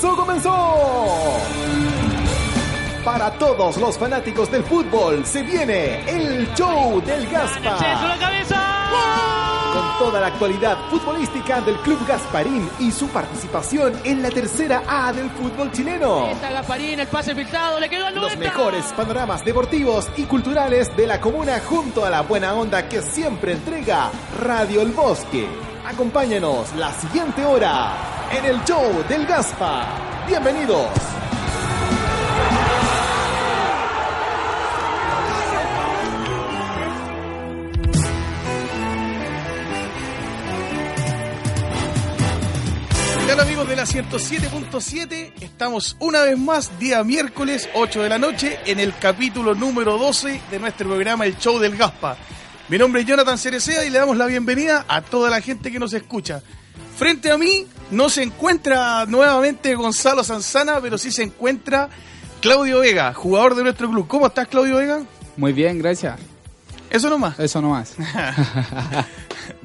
Comenzó, comenzó. Para todos los fanáticos del fútbol se viene el show del Gaspa. Con toda la actualidad futbolística del Club Gasparín y su participación en la tercera A del fútbol chileno. Está Gasparín, el pase filtrado, le quedó al Los 90. mejores panoramas deportivos y culturales de la comuna junto a la buena onda que siempre entrega Radio El Bosque. Acompáñenos la siguiente hora en el show del Gaspa. Bienvenidos. ¿Qué tal amigos de la 107.7? Estamos una vez más, día miércoles, 8 de la noche, en el capítulo número 12 de nuestro programa El Show del Gaspa. Mi nombre es Jonathan Cerecea y le damos la bienvenida a toda la gente que nos escucha. Frente a mí no se encuentra nuevamente Gonzalo Sanzana, pero sí se encuentra Claudio Vega, jugador de nuestro club. ¿Cómo estás, Claudio Vega? Muy bien, gracias. Eso nomás. Eso nomás.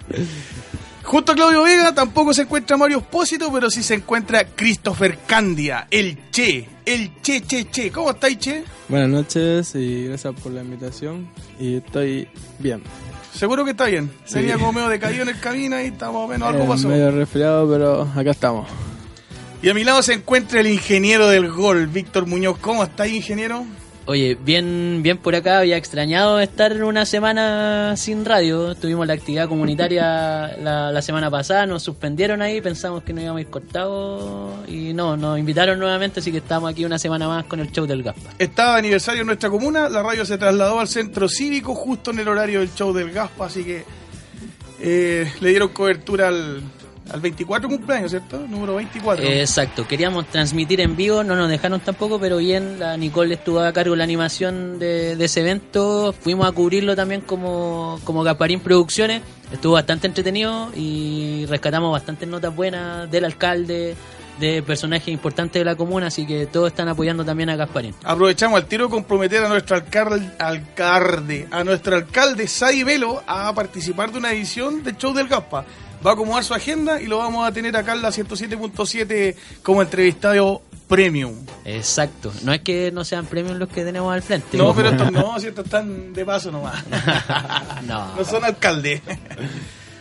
Junto a Claudio Vega tampoco se encuentra Mario Espósito, pero sí se encuentra Christopher Candia, el Che, el Che Che Che. ¿Cómo estáis, Che? Buenas noches y gracias por la invitación. Y estoy bien. Seguro que está bien. Sí. Como medio decaído en el camino y está más o menos algo Eh, pasó. medio resfriado, pero acá estamos. Y a mi lado se encuentra el ingeniero del gol, Víctor Muñoz. ¿Cómo estáis, ingeniero? Oye, bien, bien por acá, había extrañado estar una semana sin radio. Tuvimos la actividad comunitaria la, la semana pasada, nos suspendieron ahí, pensamos que nos íbamos a ir cortados y no, nos invitaron nuevamente, así que estamos aquí una semana más con el show del Gaspa. Estaba aniversario en nuestra comuna, la radio se trasladó al centro cívico justo en el horario del show del Gaspa, así que eh, le dieron cobertura al, al 24 cumpleaños, ¿cierto? Número 24. Exacto, queríamos transmitir en vivo, no nos dejaron tampoco, pero bien, la Nicole estuvo a cargo de la animación de, de ese evento, fuimos a cubrirlo también como, como Gasparín Producciones, estuvo bastante entretenido y rescatamos bastantes notas buenas del alcalde, de personajes importantes de la comuna, así que todos están apoyando también a Gasparín. Aprovechamos al tiro comprometer a nuestro alcalde, alcalde, a nuestro alcalde Sai Velo a participar de una edición del show del Gaspa. Va a acomodar su agenda y lo vamos a tener acá en la 107.7 como entrevistado premium. Exacto, no es que no sean premios los que tenemos al frente. No, pero estos no, si estos están de paso nomás. No. No son alcaldes.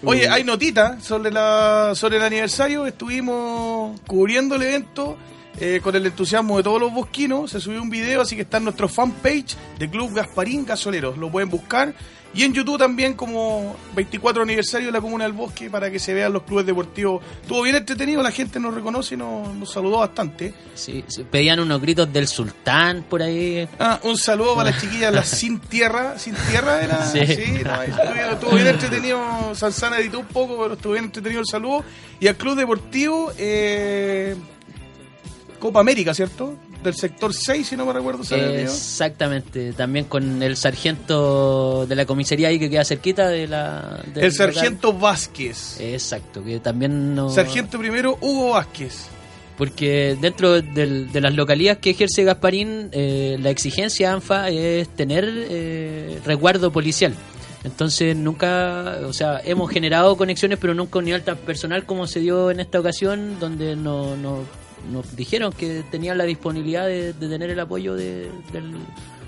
Oye, hay notitas sobre, la, sobre el aniversario. Estuvimos cubriendo el evento eh, con el entusiasmo de todos los bosquinos. Se subió un video, así que está en nuestro fanpage de Club Gasparín Gasoleros. Lo pueden buscar. Y en YouTube también como 24 aniversario de la Comuna del Bosque para que se vean los clubes deportivos. Estuvo bien entretenido, la gente nos reconoce y nos, nos saludó bastante. Sí, sí, pedían unos gritos del sultán por ahí. Ah, un saludo para las chiquillas, las sin tierra. ¿Sin tierra era? Sí. no, estuvo, bien, estuvo bien entretenido. Sansana editó un poco, pero estuvo bien entretenido el saludo. Y al Club Deportivo eh, Copa América, ¿cierto? Del sector 6, si no me recuerdo. Exactamente, también con el sargento de la comisaría ahí que queda cerquita de la... del El sargento Vázquez. Exacto, que también no... Sargento primero, Hugo Vázquez. Porque dentro del- de las localidades que ejerce Gasparín, eh, la exigencia ANFA es tener eh, resguardo policial. Entonces nunca, o sea, hemos generado conexiones, pero nunca a un nivel tan personal como se dio en esta ocasión, donde no, no- nos dijeron que tenían la disponibilidad de, tener el apoyo de,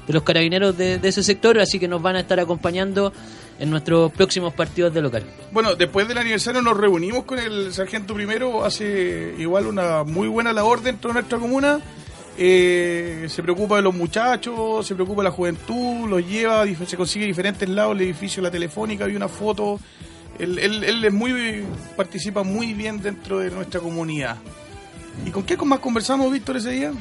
los carabineros de, ese sector, así que nos van a estar acompañando en nuestros próximos partidos de local. Bueno, después del aniversario nos reunimos con el sargento primero, hace igual una muy buena labor dentro de nuestra comuna. Eh, se preocupa de los muchachos, se preocupa de la juventud, los lleva, se consigue diferentes lados, el edificio, la telefónica, vi una foto. Él, él- él es muy, participa muy bien dentro de nuestra comunidad. ¿Y con qué más conversamos, Víctor, ese día?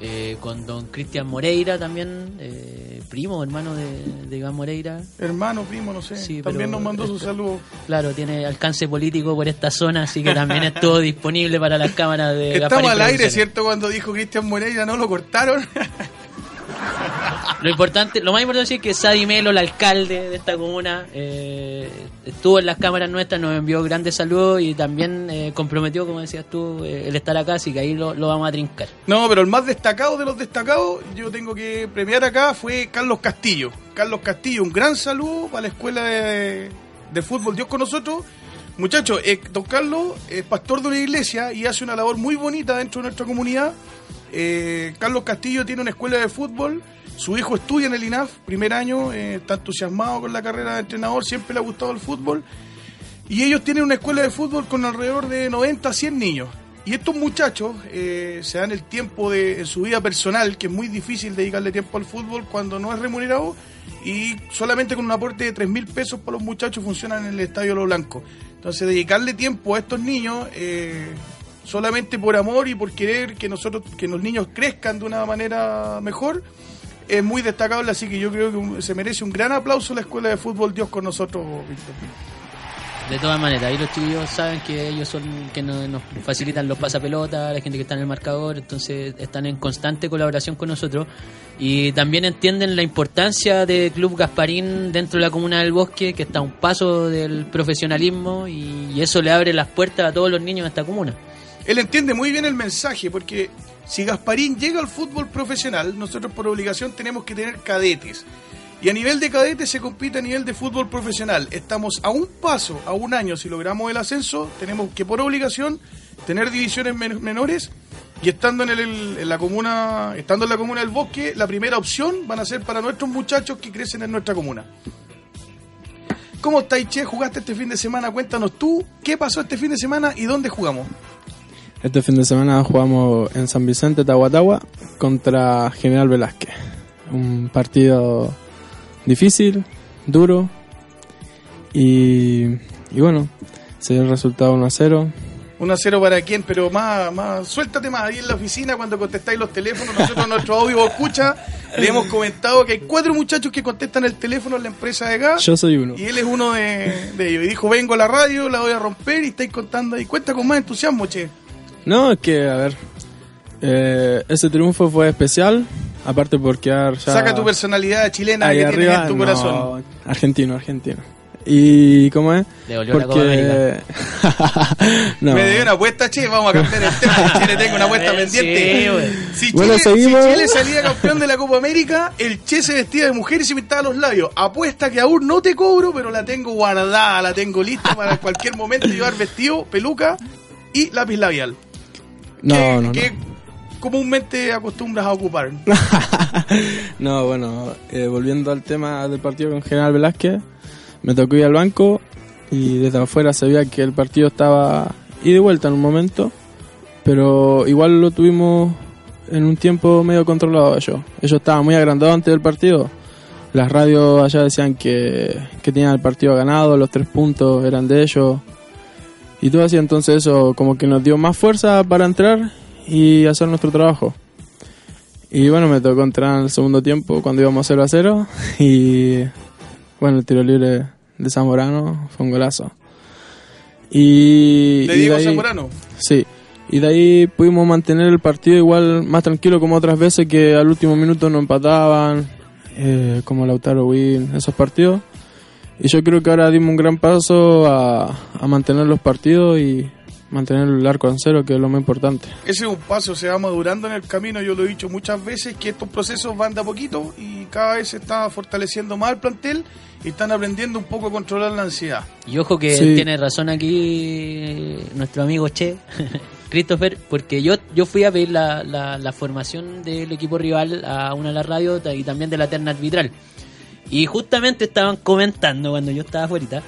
eh, con don Cristian Moreira también, eh, primo, hermano de, de Iván Moreira. Hermano, primo, no sé. Sí, También nos mandó su saludo. Claro, tiene alcance político por esta zona, así que también estuvo disponible para las cámaras de Estamos al aire. ¿cierto? Cuando dijo Cristian Moreira, no lo cortaron. Lo importante, lo más importante es que Sadi Melo, el alcalde de esta comuna, eh, estuvo en las cámaras nuestras, nos envió grandes saludos y también eh, comprometió, como decías tú, eh, el estar acá, así que ahí lo, vamos a trincar. No, pero el más destacado de los destacados, yo tengo que premiar acá, fue Carlos Castillo. Carlos Castillo, un gran saludo para la escuela de, de fútbol Dios con nosotros. Muchachos, don Carlos es pastor de una iglesia y hace una labor muy bonita dentro de nuestra comunidad. Carlos Castillo tiene una escuela de fútbol, su hijo estudia en el INAF, primer año, eh, está entusiasmado con la carrera de entrenador, siempre le ha gustado el fútbol. Y ellos tienen una escuela de fútbol con alrededor de 90 a 100 niños. Y estos muchachos eh, se dan el tiempo de, en su vida personal, que es muy difícil dedicarle tiempo al fútbol cuando no es remunerado, y solamente con un aporte de 3 mil pesos para los muchachos funcionan en el Estadio Lo Blanco. Entonces, dedicarle tiempo a estos niños, eh, solamente por amor y por querer que nosotros, que los niños crezcan de una manera mejor, es muy destacable, así que yo creo que se merece un gran aplauso la Escuela de Fútbol Dios con nosotros, Víctor. De todas maneras, ahí los chiquillos saben que ellos son que no- nos facilitan los pasapelotas, la gente que está en el marcador, entonces están en constante colaboración con nosotros y también entienden la importancia de Club Gasparín dentro de la comuna del bosque, que está a un paso del profesionalismo y, y eso le abre las puertas a todos los niños de esta comuna. Él entiende muy bien el mensaje, porque si Gasparín llega al fútbol profesional, nosotros por obligación tenemos que tener cadetes. Y a nivel de cadetes se compite a nivel de fútbol profesional. Estamos a un paso, a un año, si logramos el ascenso, tenemos que por obligación tener divisiones men- menores. Y estando en, el- la comuna, estando en la comuna del Bosque, la primera opción van a ser para nuestros muchachos que crecen en nuestra comuna. ¿Cómo estáis, Che? ¿Jugaste este fin de semana? Cuéntanos tú, ¿qué pasó este fin de semana y dónde jugamos? Este fin de semana jugamos en San Vicente, Tahuatahua, contra General Velázquez. Un partido difícil, duro. Y, y bueno, se dio el resultado 1 a 0. 1 a 0 para quién, pero más, más, suéltate más ahí en la oficina cuando contestáis los teléfonos. Nosotros, nuestro audio escucha, le hemos comentado que hay cuatro muchachos que contestan el teléfono en la empresa de gas. Yo soy uno. Y él es uno de, de ellos. Y dijo: Vengo a la radio, la voy a romper y estáis contando ahí. Cuenta con más entusiasmo, che. No, es que, a ver, eh, ese triunfo fue especial, aparte por quedar ya... Saca tu personalidad chilena ahí que arriba, tienes en tu no, corazón. Argentino, argentino. ¿Y cómo es? Le dolió la no. Me dio una apuesta, che. Vamos a cambiar el tema. Chile tengo una apuesta Sí, pendiente. Si, Bueno, Chile, si. Chile salía campeón de la Copa América, el Che se vestía de mujer y se pintaba los labios. Apuesta que aún no te cobro, pero la tengo guardada, la tengo lista para en cualquier momento llevar vestido, peluca y lápiz labial. No, que, no, no. que comúnmente acostumbras a ocupar. No, bueno, eh, volviendo al tema del partido con General Velázquez, me tocó ir al banco y desde afuera se veía que el partido estaba y vuelta en un momento, pero igual lo tuvimos en un tiempo medio controlado ellos. Ellos estaban muy agrandados antes del partido. Las radios allá decían que, que tenían el partido ganado, los tres puntos eran de ellos. Y todo así, entonces eso como que nos dio más fuerza para entrar y hacer nuestro trabajo. Y bueno, me tocó entrar en el segundo tiempo cuando íbamos 0 a 0. Y bueno, el tiro libre de Zamorano fue un golazo. Y, De y Diego ahí- Zamorano. Sí. Y de ahí pudimos mantener el partido igual más tranquilo como otras veces que al último minuto no empataban, eh, como Lautaro Win, esos partidos. Y yo creo que ahora dimos un gran paso a, a mantener los partidos y mantener el arco en cero, que es lo más importante. Ese es un paso, se va madurando en el camino. Yo lo he dicho muchas veces que estos procesos van de a poquito y cada vez se está fortaleciendo más el plantel y están aprendiendo un poco a controlar la ansiedad. Y ojo que Sí. tiene razón aquí nuestro amigo Che, Christopher, porque yo yo fui a pedir la, la, la formación del equipo rival a una de las radios y también de la terna arbitral. Y justamente estaban comentando cuando yo estaba afuera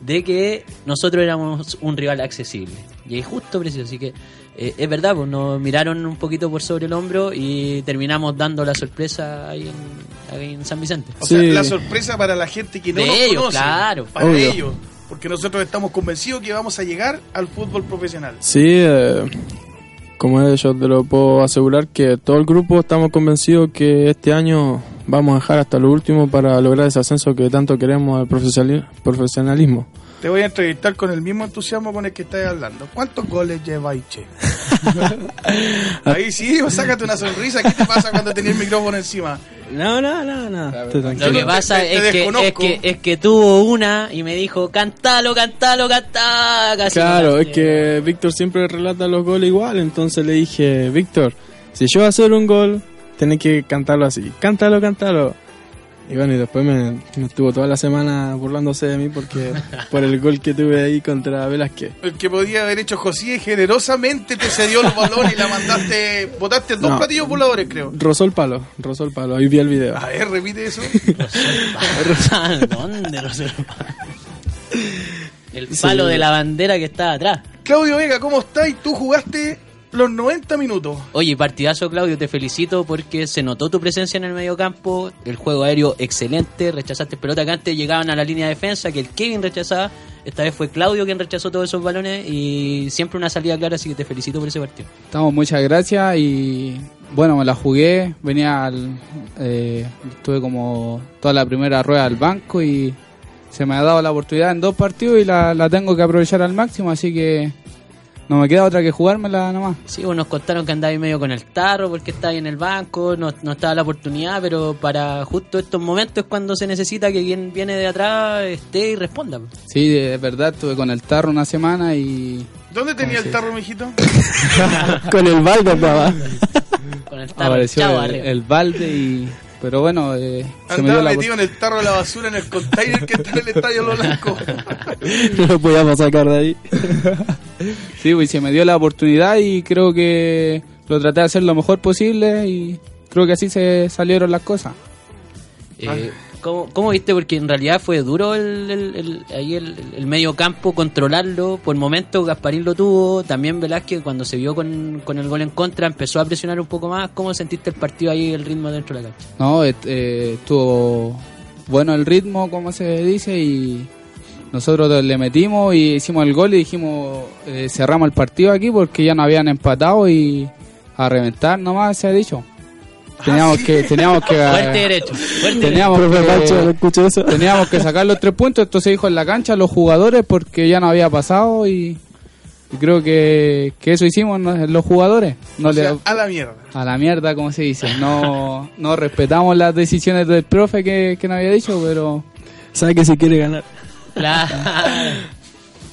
de que nosotros éramos un rival accesible. Y es justo preciso, así que eh, es verdad, pues nos miraron un poquito por sobre el hombro y terminamos dando la sorpresa ahí en, ahí en San Vicente. O Sí. sea, la sorpresa para la gente que no De nos ellos, conoce. claro. Para Obvio. ellos. Porque nosotros estamos convencidos que vamos a llegar al fútbol profesional. Sí, eh, como ellos te lo puedo asegurar que todo el grupo estamos convencidos que este año vamos a dejar hasta lo último para lograr ese ascenso que tanto queremos al profesionali- profesionalismo. Te voy a entrevistar con el mismo entusiasmo con el que estás hablando. ¿Cuántos goles lleva Che? Ahí sí, sácate una sonrisa. ¿Qué te pasa cuando tenés el micrófono encima? No, no, no, no. Estoy Lo que pasa te- te es, que, es, que, es que tuvo una y me dijo, cantalo, cantalo, cantá. Casi Claro, no es que Víctor siempre relata los goles igual, entonces le dije, Víctor, si yo voy a hacer un gol, tenés que cantarlo así, cántalo, cántalo. Y bueno, y después me, me estuvo toda la semana burlándose de mí porque por el gol que tuve ahí contra Velázquez. El que podía haber hecho José generosamente te cedió el balón y la mandaste. Botaste dos No. platillos voladores, creo. Rozó el palo, rozó el palo, ahí vi el video. A ver, repite eso. ¿Dónde lo El palo de la bandera que está atrás. Claudio Vega, ¿cómo estás? Tú jugaste los 90 minutos. Oye, partidazo Claudio, te felicito porque se notó tu presencia en el medio campo, el juego aéreo excelente, rechazaste pelota que antes llegaban a la línea de defensa, que el Kevin rechazaba, esta vez fue Claudio quien rechazó todos esos balones y siempre una salida clara, así que te felicito por ese partido. Estamos, muchas gracias y bueno, me la jugué, venía al, eh, estuve como toda la primera rueda al banco y se me ha dado la oportunidad en dos partidos y la, la tengo que aprovechar al máximo, así que no me queda otra que jugármela nomás. Sí, pues nos contaron que andaba ahí medio con el tarro porque estaba ahí en el banco, no, no estaba la oportunidad, pero para justo estos momentos es cuando se necesita que quien viene de atrás esté y responda. Sí, de verdad, estuve con el tarro una semana y ¿Dónde tenía el tarro, mijito? Con el balde andaba. Con el tarro apareció el, el balde y... Pero bueno, eh, se me dio la metido en el tarro de la basura en el container que está en el estadio Lo Blanco. no lo podíamos sacar de ahí. Sí, pues se me dio la oportunidad y creo que lo traté de hacer lo mejor posible y creo que así se salieron las cosas. Eh, ¿cómo, cómo viste? Porque en realidad fue duro el, el- el- ahí el, medio campo, controlarlo. Por momentos Gasparín lo tuvo. También Velázquez, cuando se vio con, con el gol en contra, empezó a presionar un poco más. ¿Cómo sentiste el partido ahí, el ritmo dentro de la cancha? No, et- eh, estuvo bueno el ritmo, como se dice, y nosotros le metimos y hicimos el gol y dijimos, eh, cerramos el partido aquí porque ya no habían empatado y a reventar nomás se ha dicho. Teníamos que, teníamos que, Fuerte derecho. Fuerte derecho. teníamos Profe Pancho, ¿lo que, escuché eso? teníamos que sacar los tres puntos, esto se dijo en la cancha, los jugadores, porque ya no había pasado y, y creo que, que eso hicimos ¿no? los jugadores. No O sea, le- a la mierda. a la mierda, como se dice. No, no respetamos las decisiones del profe que, que nos había dicho, pero Sabe que si quiere ganar. Claro.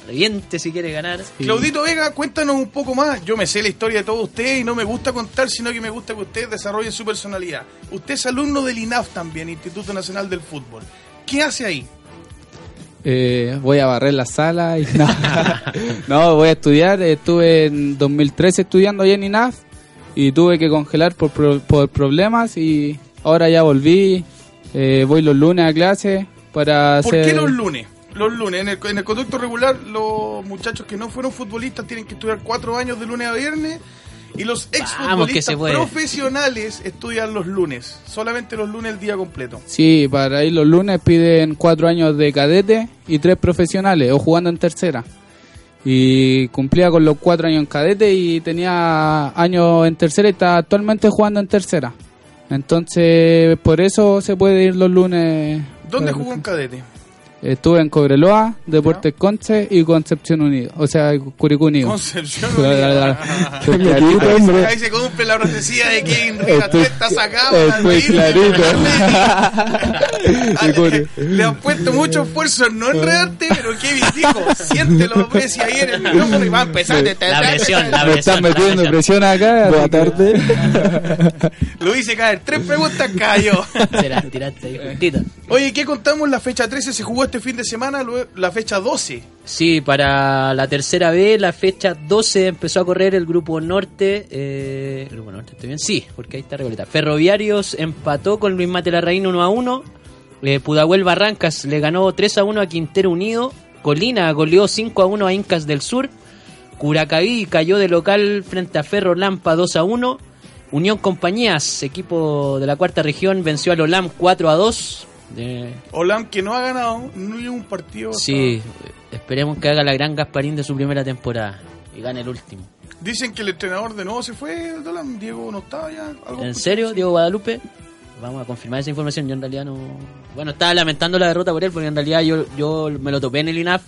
Reviente si quiere ganar. Claudito Vega, cuéntanos un poco más. Yo me sé la historia de todos ustedes y no me gusta contar, sino que me gusta que ustedes desarrollen su personalidad. Usted es alumno del INAF también, Instituto Nacional del Fútbol. ¿Qué hace ahí? eh, voy a barrer la sala y no, no, voy a estudiar. Estuve en 2013 estudiando allá en INAF y tuve que congelar por, pro- por problemas y ahora ya volví. Eh, voy los lunes a clase para ¿Por hacer... qué los lunes? Los lunes, en el, en el conducto regular, los muchachos que no fueron futbolistas tienen que estudiar cuatro años de lunes a viernes y los exfutbolistas se puede. profesionales estudian los lunes, solamente los lunes el día completo. Sí, para ir los lunes piden cuatro años de cadete y tres profesionales o jugando en tercera. Y cumplía con los cuatro años en cadete y tenía años en tercera y está actualmente jugando en tercera. Entonces, por eso se puede ir los lunes. ¿Dónde jugó en cadete? Estuve en Cobreloa, Deportes Conce y Concepción Unido. O sea, Curicó Unido. Concepción. Clarito, hombre. Ahí se cumple la profecía de Kevin Rivas. Estoy- Está sacado. estoy Curi. Le han puesto mucho esfuerzo en no enredarte, pero Kevin dijo, siéntelo, y ahí en el micrófono y va a empezar. La presión, la Me presión. están la metiendo presión. presión acá. Buena así que- tarde. Lo hice caer. Tres preguntas cayó. Se la tiraste ahí. Oye, ¿qué contamos? La fecha 13 se jugó este fin de semana, la fecha 12. Sí, para la tercera vez, la fecha 12 empezó a correr el grupo norte. Eh, ¿El grupo norte, ¿estoy bien? Sí, porque ahí está Recoleta. Ferroviarios empató con Luis Mate Larraín 1 a 1. Eh, Pudahuel Barrancas le ganó 3 a 1 a Quintero Unido. Colina goleó 5 a 1 a Incas del Sur. Curacaví cayó de local frente a Ferro Lampa 2 a 1. Unión Compañías, equipo de la cuarta región, venció al Olam 4 a 2. Eh, Olam, que no ha ganado ni un partido. Sí, esperemos que haga la gran Gasparín de su primera temporada y gane el último. Dicen que el entrenador de nuevo se fue, el Dolan, Diego no estaba ya. algo ¿En serio, Diego Guadalupe? Vamos a confirmar esa información. Yo en realidad no. Bueno, estaba lamentando la derrota por él, porque en realidad yo, yo me lo topé en el INAF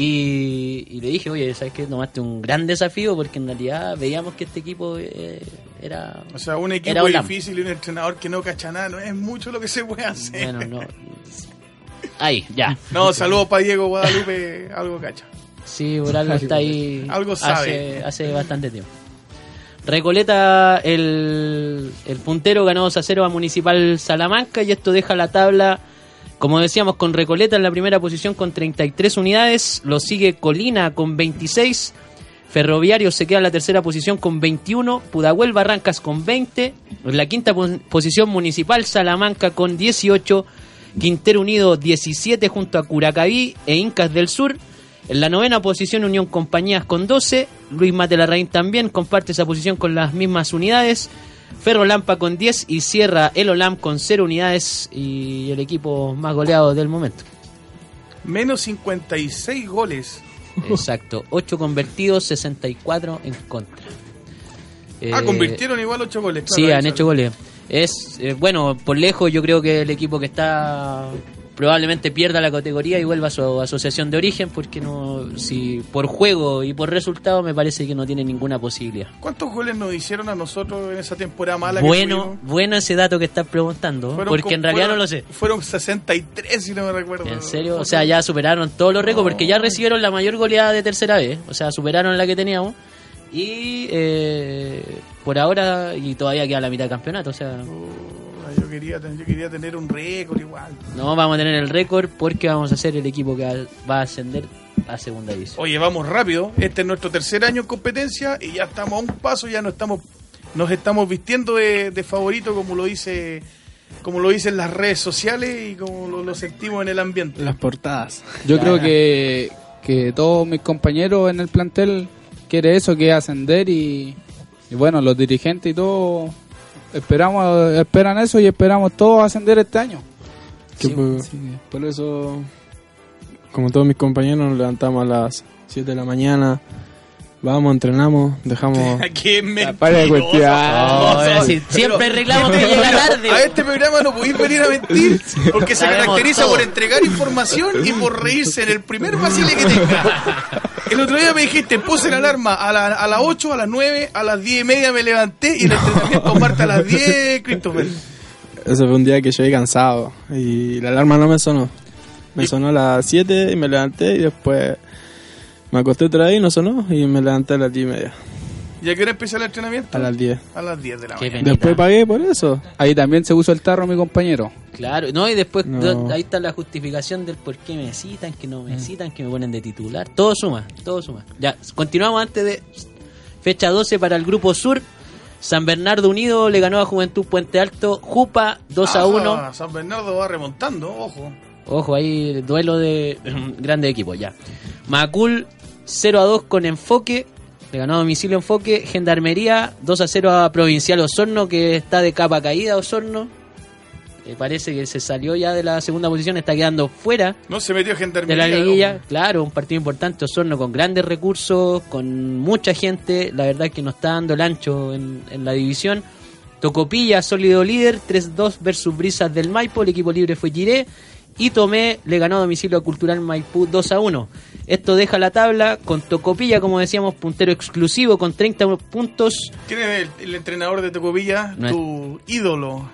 y, y le dije, oye, ¿sabes qué? Tomaste un gran desafío porque en realidad veíamos que este equipo eh, era. O sea, un equipo difícil y un entrenador que no cacha nada, no es mucho lo que se puede hacer. Bueno, no. Ahí, ya. No, saludos para Diego Guadalupe, algo cacha. Sí, por algo está ahí. Algo sabe. Hace, hace bastante tiempo. Recoleta, el, el puntero ganó 2 a 0 a Municipal Salamanca y esto deja la tabla, como decíamos, con Recoleta en la primera posición con 33 unidades. Lo sigue Colina con 26. Ferroviario se queda en la tercera posición con 21. Pudahuel Barrancas con 20. En la quinta pos- posición Municipal Salamanca con 18. Quintero Unido 17 junto a Curacaví e Incas del Sur. En la novena posición Unión Compañías con 12. Luis Matelarraín también comparte esa posición con las mismas unidades. Ferro Lampa con 10 y cierra el Olam con 0 unidades y el equipo más goleado del momento. Menos 56 goles. Exacto, 8 convertidos, 64 en contra. ah, Eh, convirtieron igual 8 goles. claro, Sí, han hecho goles. Es eh, bueno, por lejos yo creo que el equipo que está probablemente pierda la categoría y vuelva a su asociación de origen porque no si por juego y por resultado me parece que no tiene ninguna posibilidad. ¿Cuántos goles nos hicieron a nosotros en esa temporada mala? que Bueno, tuvimos? bueno ese dato que estás preguntando, Fueron porque en realidad fueron- no lo sé. Fueron 63, si no me recuerdo. ¿En serio? O sea, ya superaron todos los récords porque ya recibieron la mayor goleada de tercera vez. O sea, superaron la que teníamos. Y eh, por ahora, y todavía queda la mitad del campeonato. O sea, Yo quería, yo quería tener un récord igual. no vamos a tener el récord porque vamos a ser el equipo que va- a ascender a segunda división. Oye, vamos rápido. Este es nuestro tercer año en competencia y ya estamos a un paso, ya no estamos, nos estamos vistiendo de, de favorito como lo dice, como lo dicen las redes sociales y como lo, lo sentimos en el ambiente. Las portadas. Yo creo que, que todos mis compañeros en el plantel quieren eso, que es ascender y, y bueno, los dirigentes y todo esperamos, esperan eso y esperamos todos ascender este año. Sí, por, por eso, como todos mis compañeros, nos levantamos a las 7 de la mañana. Vamos, entrenamos, dejamos... ¡Qué Para de cuestionar. No, es decir, siempre arreglamos que llega tarde. A este programa no podéis venir a mentir porque se Sabemos caracteriza todo. por entregar información y por reírse en el primer vacile que tenga. El otro día me dijiste, puse la alarma a, la- a las 8, a las 9, a las 10 y media me levanté y el entrenamiento parte a las 10, Christopher. Ese fue un día que llegué cansado y la alarma no me sonó. Me sonó a las 7 y me levanté y después me acosté otra vez y no sonó y me levanté a las 10 y media. ¿Y a qué hora empieza el entrenamiento? A las 10. A las 10 de la Qué mañana. Después pagué por eso. Ahí también se puso el tarro mi compañero. Claro, no, y después No. ahí está la justificación del por qué me citan, que no me citan, que me ponen de titular. Todo suma, todo suma. Ya, continuamos antes de fecha 12 para el grupo sur. San Bernardo Unido le ganó a Juventud Puente Alto. Jupa 2 a 1. Ah, San Bernardo va remontando, ojo. Ojo, ahí duelo de grande equipo ya. Macul 0 a 2 con Enfoque. Le ganó a domicilio Enfoque. Gendarmería 2 a 0 a Provincial Osorno, que está de capa caída Osorno. Eh, parece que se salió ya de la segunda posición, está quedando fuera No se metió de gendarmería. la liguilla. Claro, un partido importante. Osorno con grandes recursos, con mucha gente. La verdad es que nos está dando el ancho en, en la división. Tocopilla, sólido líder, 3-2 versus Brisas del Maipo. El equipo libre fue Giré. Y Tomé le ganó a domicilio a Cultural Maipú 2 a 1. Esto deja la tabla con Tocopilla, como decíamos, puntero exclusivo con 30 puntos. ¿Quién es el, el entrenador de Tocopilla? No es- tu ídolo.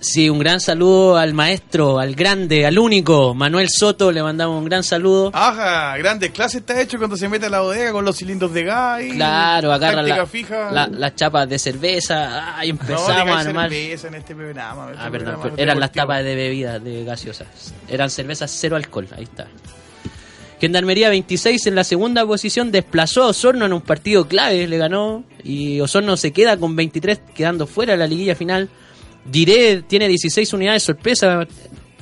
Sí, un gran saludo al maestro, al grande, al único, Manuel Soto. Le mandamos un gran saludo. Ajá, grandes clases está hecho cuando se mete a la bodega con los cilindros de gas. y Claro, agarra la- fija. la- las chapas de cerveza. Ay, no, empezamos a armar. cerveza en este programa. este Ah, perdón, programa pero eran las tapas de bebidas, de gaseosas. Eran cervezas cero alcohol, ahí está. Gendarmería 26 en la segunda posición desplazó a Osorno en un partido clave, le ganó y Osorno se queda con 23 quedando fuera de la liguilla final. Diré tiene 16 unidades, sorpresa,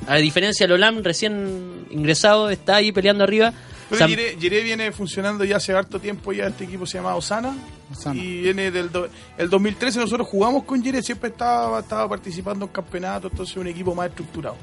a diferencia del Olam recién ingresado, está ahí peleando arriba. Pero San- Giré, Giré viene funcionando ya hace harto tiempo, ya este equipo se llama Osana. Osana. Y viene del do- el 2013 nosotros jugamos con Giré, siempre estaba, estaba participando en campeonatos, entonces un equipo más estructurado.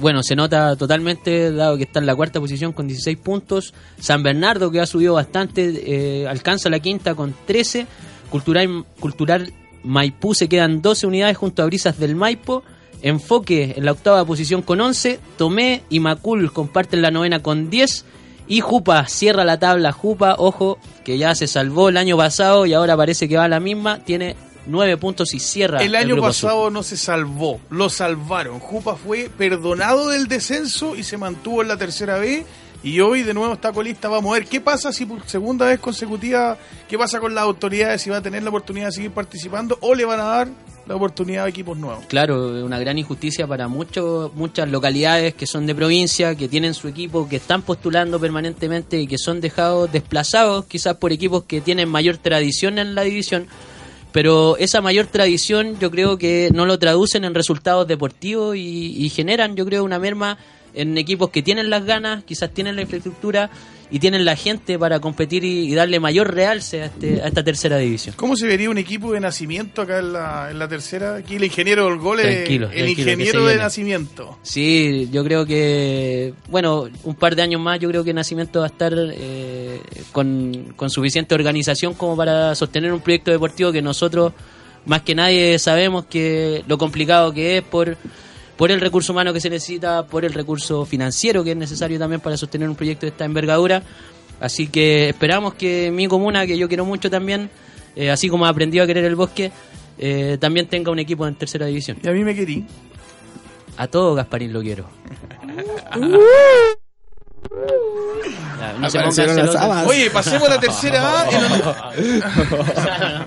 Bueno, se nota totalmente, dado que está en la cuarta posición con 16 puntos. San Bernardo, que ha subido bastante, eh, alcanza la quinta con 13. Cultural, Cultural Maipú se quedan 12 unidades junto a Brisas del Maipo. Enfoque en la octava posición con 11. Tomé y Macul comparten la novena con 10. Y Jupa cierra la tabla. Jupa, ojo, que ya se salvó el año pasado y ahora parece que va a la misma. Tiene 9 puntos y cierra. El año pasado no se salvó, lo salvaron. Jupa fue perdonado del descenso y se mantuvo en la tercera vez. Y hoy de nuevo está colista. Vamos a ver qué pasa si por segunda vez consecutiva, qué pasa con las autoridades, si va a tener la oportunidad de seguir participando o le van a dar la oportunidad a equipos nuevos. Claro, una gran injusticia para muchos muchas localidades que son de provincia, que tienen su equipo, que están postulando permanentemente y que son dejados desplazados quizás por equipos que tienen mayor tradición en la división. Pero esa mayor tradición yo creo que no lo traducen en resultados deportivos y, y generan yo creo una merma en equipos que tienen las ganas, quizás tienen la infraestructura y tienen la gente para competir y, y darle mayor realce a, este- a esta tercera división. ¿Cómo se vería un equipo de nacimiento acá en la, en la tercera? Aquí el ingeniero del gol es el tranquilo, ingeniero de nacimiento. Sí, yo creo que, bueno, un par de años más, yo creo que Nacimiento va a estar eh, con, con suficiente organización como para sostener un proyecto deportivo que nosotros, más que nadie, sabemos que lo complicado que es por, por el recurso humano que se necesita, por el recurso financiero que es necesario también para sostener un proyecto de esta envergadura. Así que esperamos que mi comuna, que yo quiero mucho también, eh, así como he aprendido a querer el bosque, eh, también tenga un equipo en tercera división. Y a mí me querí. A todo Gasparín lo quiero. Ya, no se las. Oye, pasemos a la tercera A.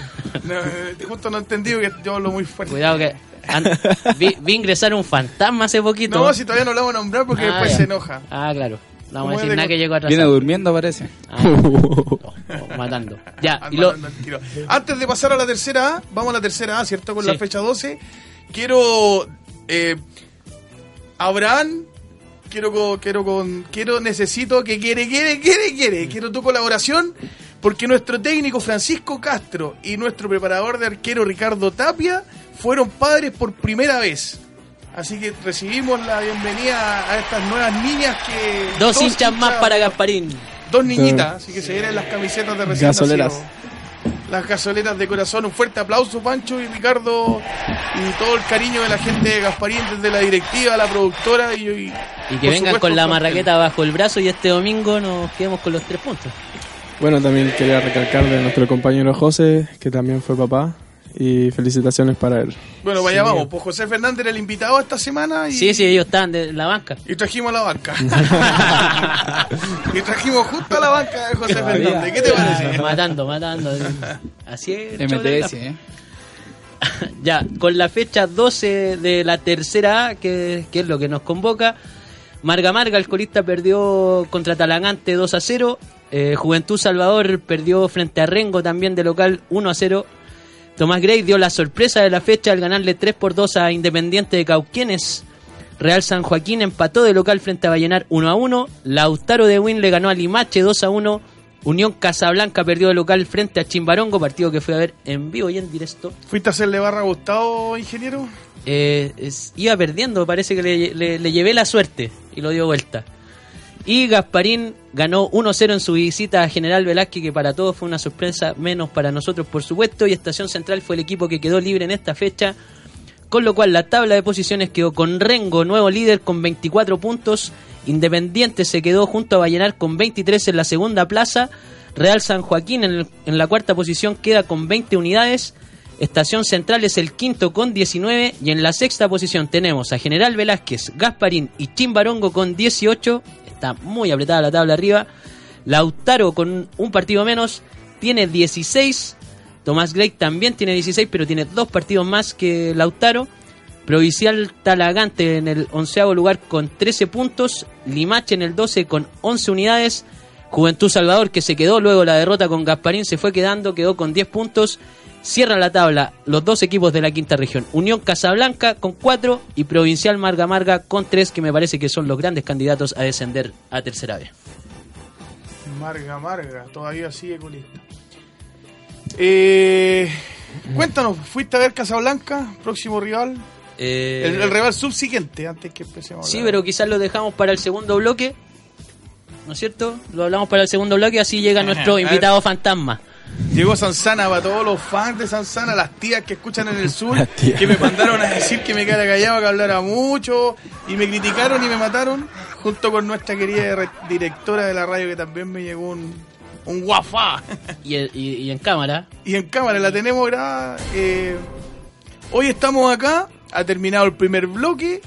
no- eh, justo no he entendido que yo hablo muy fuerte. Cuidado que vi, vi ingresar un fantasma hace poquito. No, si todavía no lo vamos a nombrar porque Ah, después ya. se enoja. Ah, claro. No vamos ¿Cómo a es decir de nada co- que llegó Viene atrasado. durmiendo, parece. Ah, no, matando. Ya, y lo. Antes de pasar a la tercera A, vamos a la tercera A, ¿cierto? Con Sí. la fecha 12. Quiero. Eh, Abraham. Quiero, quiero, con, quiero, necesito que quiere, quiere, quiere, quiere. Quiero tu colaboración porque nuestro técnico Francisco Castro y nuestro preparador de arquero Ricardo Tapia fueron padres por primera vez. Así que recibimos la bienvenida a estas nuevas niñas que... dos hinchas más para Gasparín. Dos niñitas, así que se vienen las camisetas de recién Gasoleras. Las gasoleras de corazón. Un fuerte aplauso, Pancho y Ricardo. Y todo el cariño de la gente de Gasparín, desde la directiva, la productora. Y, y- que vengan supuesto, con la marraqueta bajo el brazo y este domingo nos quedemos con los tres puntos. Bueno, también quería recalcar de nuestro compañero José, que también fue papá, y felicitaciones para él. Bueno, vaya vamos. Pues José Fernández era el invitado esta semana. Y, Sí, sí, ellos están de la banca. Y trajimos a la banca. y trajimos justo a la banca de José Fernández. ¿Qué te parece? matando, matando. Así es. MTS, ¿eh? Ya, con la fecha 12 de la tercera A, que, que es lo que nos convoca, Marga Marga, el colista, perdió contra Talagante 2 a 0. Eh, Juventud Salvador perdió frente a Rengo también de local 1 a 0. Tomás Gray dio la sorpresa de la fecha al ganarle 3 por 2 a Independiente de Cauquenes. Real San Joaquín empató de local frente a Vallenar 1 a 1. Lautaro de Win le ganó a Limache 2 a 1. Unión Casablanca perdió de local frente a Chimbarongo, partido que fue a ver en vivo y en directo. ¿Fuiste a hacerle barra a Gustavo, ingeniero? Eh, es- iba perdiendo, parece que le, le- le llevé la suerte y lo dio vuelta. Y Gasparín ganó 1-0 en su visita a General Velázquez, que para todos fue una sorpresa, menos para nosotros por supuesto. Y Estación Central fue el equipo que quedó libre en esta fecha, con lo cual la tabla de posiciones quedó con Rengo, nuevo líder, con 24 puntos. Independiente se quedó junto a Vallenar con 23 en la segunda plaza. Real San Joaquín en, en la cuarta posición queda con 20 unidades. Estación Central es el quinto con 19 y en la sexta posición tenemos a General Velázquez, Gasparín y Chimbarongo con 18. Está muy apretada la tabla arriba. Lautaro con un partido menos tiene 16. Tomás Gray también tiene 16, pero tiene dos partidos más que Lautaro. Provincial Talagante en el onceavo lugar con 13 puntos. Limache en el 12 con 11 unidades. Juventud Salvador, que se quedó luego la derrota con Gasparín, se fue quedando, quedó con 10 puntos. Cierran la tabla los dos equipos de la quinta región. Unión Casablanca con 4 y Provincial Marga Marga con 3, que me parece que son los grandes candidatos a descender a tercera vez. Marga, Marga, todavía sigue colista. Eh, cuéntanos, ¿fuiste a ver Casablanca, próximo rival? Eh, El, el rival subsiguiente, antes que empecemos. a Sí, pero quizás lo dejamos para el segundo bloque. ¿No es cierto? Lo hablamos para el segundo bloque, así llega nuestro invitado fantasma. Llegó Sansana para todos los fans de Sansana, las tías que escuchan en el sur, que me mandaron a decir que me quedara callado, que hablara mucho, y me criticaron y me mataron, junto con nuestra querida re- directora de la radio, que también me llegó un, un guafá. Y, y- y en cámara. y en cámara la tenemos grabada. eh, hoy estamos acá, ha terminado el primer bloque.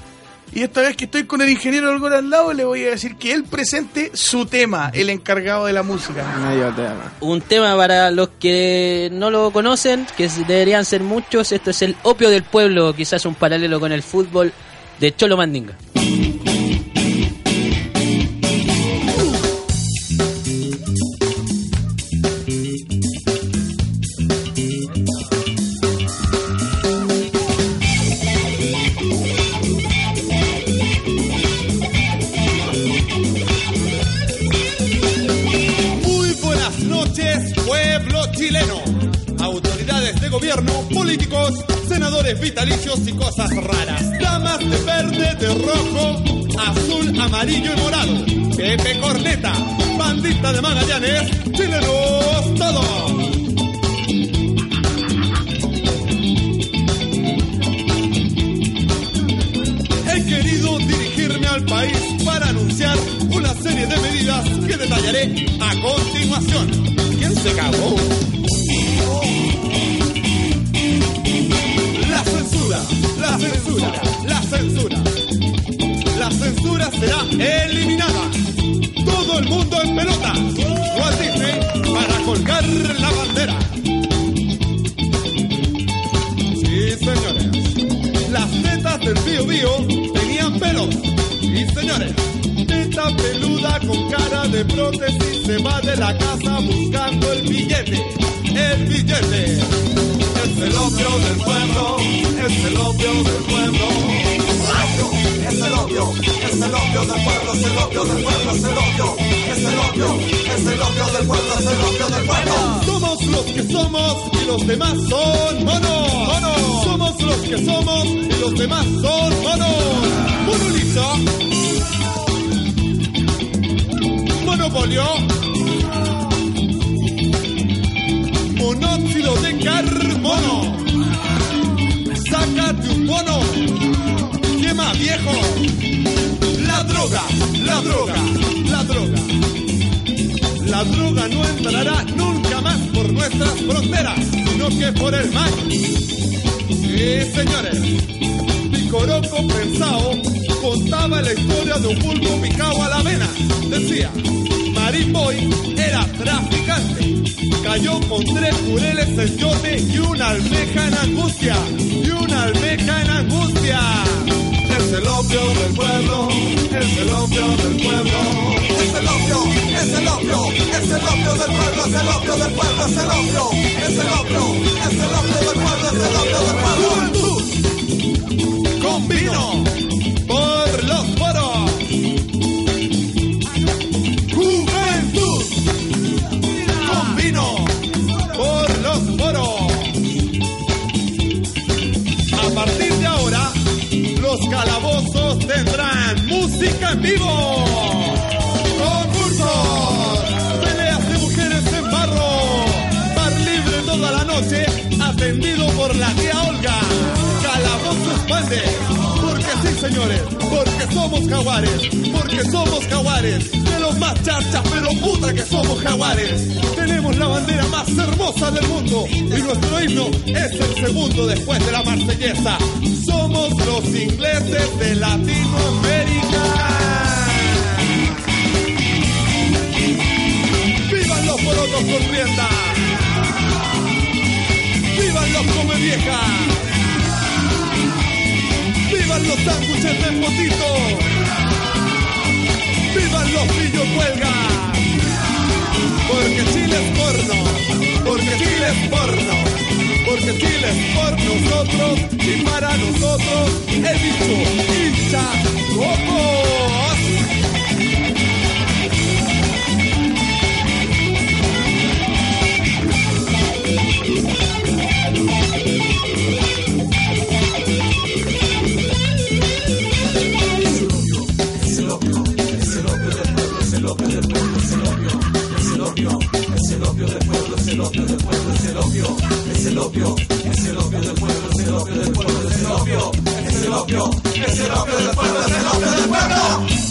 Y esta vez que estoy con el ingeniero Olgor al lado, le voy a decir que él presente su tema, el encargado de la música. Un tema para los que no lo conocen, que deberían ser muchos. Esto es el opio del pueblo, quizás un paralelo con el fútbol de Cholo Mandinga. Políticos, senadores vitalicios y cosas raras. Damas de verde, de rojo, azul, amarillo y morado. Pepe Corneta, bandita de Magallanes, chilenos todos. He querido dirigirme al país para anunciar una serie de medidas que detallaré a continuación. ¿Quién se cagó? La censura, la censura. La censura será eliminada. Todo el mundo en pelota. Disney para colgar la bandera. Sí, señores. Las tetas del Bío Bío tenían pelos. Y señores, teta peluda con cara de prótesis se va de la casa buscando el billete. El billete. Es el opio del pueblo. Es el opio del pueblo. Es el opio, es el opio del pueblo, es el opio del pueblo, es el opio, es el opio, es el opio del pueblo, es el opio del pueblo. Somos los que somos y los demás son monos. Somos los que somos y los demás son monos. Monolito. Monopolio. De carbono. Sácate un bono. Quema viejo. La droga, la droga, la droga. La droga no entrará nunca más por nuestras fronteras, sino que por el mar. Sí, señores. Picoroco pensado contaba la historia de un pulpo picado a la vena. Decía, Mariboy era traficante. Cayó con tres jureles en yote y una almeja en angustia. Y una almeja en angustia. Es el opio del pueblo, es el opio del pueblo. Es el opio, es el opio, es el opio del pueblo, es el opio del pueblo, es el opio, es el opio, es el opio del pueblo, es el opio del pueblo. Con vino, tendrán música en vivo. Concursos, peleas de mujeres en barro, bar libre toda la noche, atendido por la tía Olga. Señores, porque somos jaguares, porque somos jaguares, de los más charchas, pero puta que somos jaguares. Tenemos la bandera más hermosa del mundo y nuestro himno es el segundo después de la marsellesa. Somos los ingleses de Latinoamérica. ¡Vivan los porotos con rienda! ¡Vivan los come vieja! ¡Vivan los sándwiches de potito! ¡Vivan los pillos huelga! Porque Chile es porno, porque Chile es porno, porque Chile es por nosotros y para nosotros he dicho hincha cocos. el opio, es el opio del pueblo, es el opio del pueblo, es el opio, es el opio, es el opio del pueblo, es el opio del pueblo.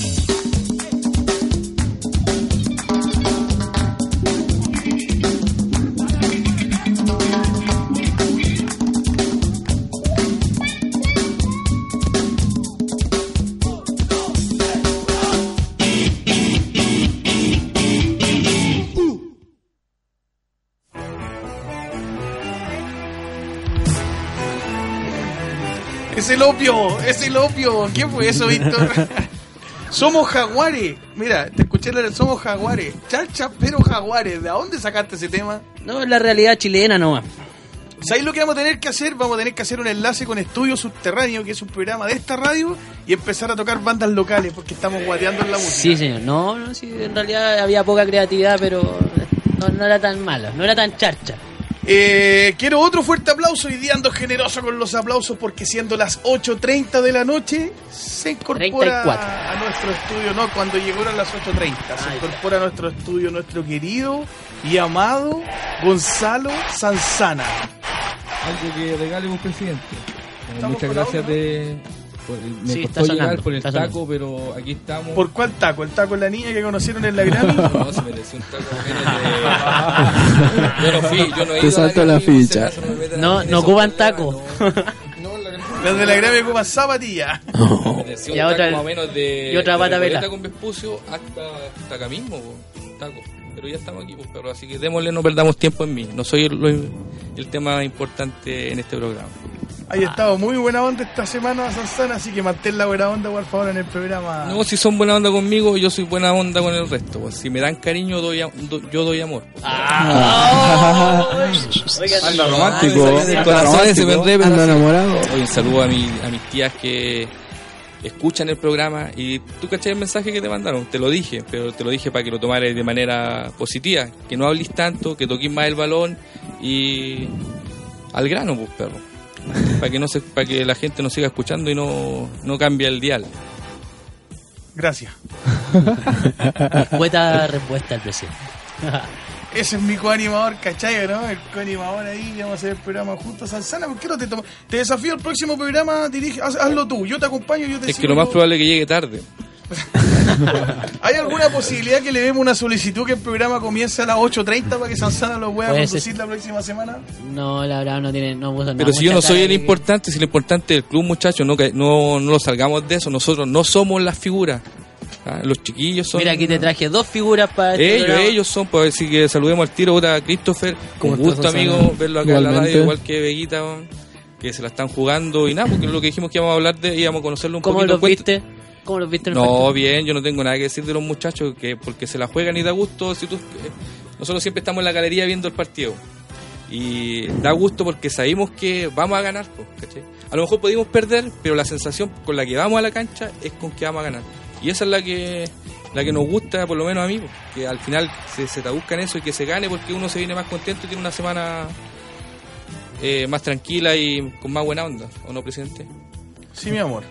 ¿Qué fue eso, Víctor? Somos jaguares. Mira, te escuché la Somos jaguares. Charcha, pero jaguares. ¿De dónde sacaste ese tema? No, es la realidad chilena nomás. ¿Sabéis lo que vamos a tener que hacer? Vamos a tener que hacer un enlace con Estudio Subterráneo, que es un programa de esta radio, y empezar a tocar bandas locales, porque estamos guateando en la música. Sí, señor. No, no, sí, en realidad había poca creatividad, pero no, no era tan malo, no era tan charcha. Eh, quiero otro fuerte aplauso y día ando generoso con los aplausos porque siendo las 8.30 de la noche se incorpora 34. a nuestro estudio, no, cuando llegaron las 8.30, se incorpora a nuestro estudio nuestro querido y amado Gonzalo Sanzana. Algo que regale un presidente. Eh, Estamos muchas gracias de. Por- me Sí, costó está llegar por el taco, sonando. pero aquí estamos. ¿Por cuál taco? ¿El taco de la niña que conocieron en la Grammy? No, se mereció un taco. menos de- yo no fui, yo no he Te ido a saltó la si ficha. No- no ocupan taco. no. Los de la Grammy ocupan zapatilla. Y otra- más o menos de, y otra de pata vela. con Vespucio hasta, hasta acá mismo, po, taco. Pero ya estamos aquí, pues, perro. Así que démosle, no perdamos tiempo en mí. No soy el, el tema importante en este programa. Hay estado muy buena onda esta semana, Sanzana, así que mantén la buena onda, por favor, en el programa. No, si son buena onda conmigo, yo soy buena onda con el resto. pues. Si me dan cariño, doy a- do- yo doy amor. Anda romántico. Anda me romántico. Anda enamorado. Oye, un saludo a, mi- a mis tías que escuchan el programa y tú cachai el mensaje que te mandaron, te lo dije, pero te lo dije para que lo tomaras de manera positiva, que no hables tanto, que toques más el balón y al grano, pues perro, para que no se, para que la gente nos siga escuchando y no, no cambie el dial. Gracias. Poeta respuesta al presidente. Ese es mi coanimador, ¿cachai? ¿no? El coanimador ahí, vamos a hacer el programa juntos. Sanzana, ¿por qué no te tomas? Te desafío el próximo programa, dirige, haz- hazlo tú, yo te acompaño, yo te Es que lo más probable es que llegue tarde. ¿Hay alguna posibilidad que le demos una solicitud que el programa comience a las 8.30 para que Sanzana lo pueda Puede conducir ser. la próxima semana? No, la verdad no tiene, no puso Pero no, si yo no soy el importante, si lo importante es el club, muchachos, no, que- no, no lo salgamos de eso. Nosotros no somos las figuras. Ah, Los chiquillos son. Mira, aquí te traje dos figuras para este Ellos, programa. ellos son, pues así que saludemos al tiro puta, a Christopher. ¿Cómo Con gusto, estás, amigo, Susana? verlo acá en la radio, igual que Veguita, que se la están jugando y nada, porque lo que dijimos que íbamos a hablar de, íbamos a conocerlo un ¿Cómo poquito. los Cuenta- viste? ¿Cómo los viste en el No, partido? bien, yo no tengo nada que decir de los muchachos, que porque se la juegan y da gusto. Si tú, eh, nosotros siempre estamos en la galería viendo el partido. Y da gusto porque sabemos que vamos a ganar. ¿cachai? A lo mejor podemos perder, pero la sensación con la que vamos a la cancha es con que vamos a ganar. Y esa es la que la que nos gusta, por lo menos a mí, que al final se, se traduzca en eso y que se gane porque uno se viene más contento y tiene una semana eh, más tranquila y con más buena onda. ¿O no, presidente? Sí, mi amor.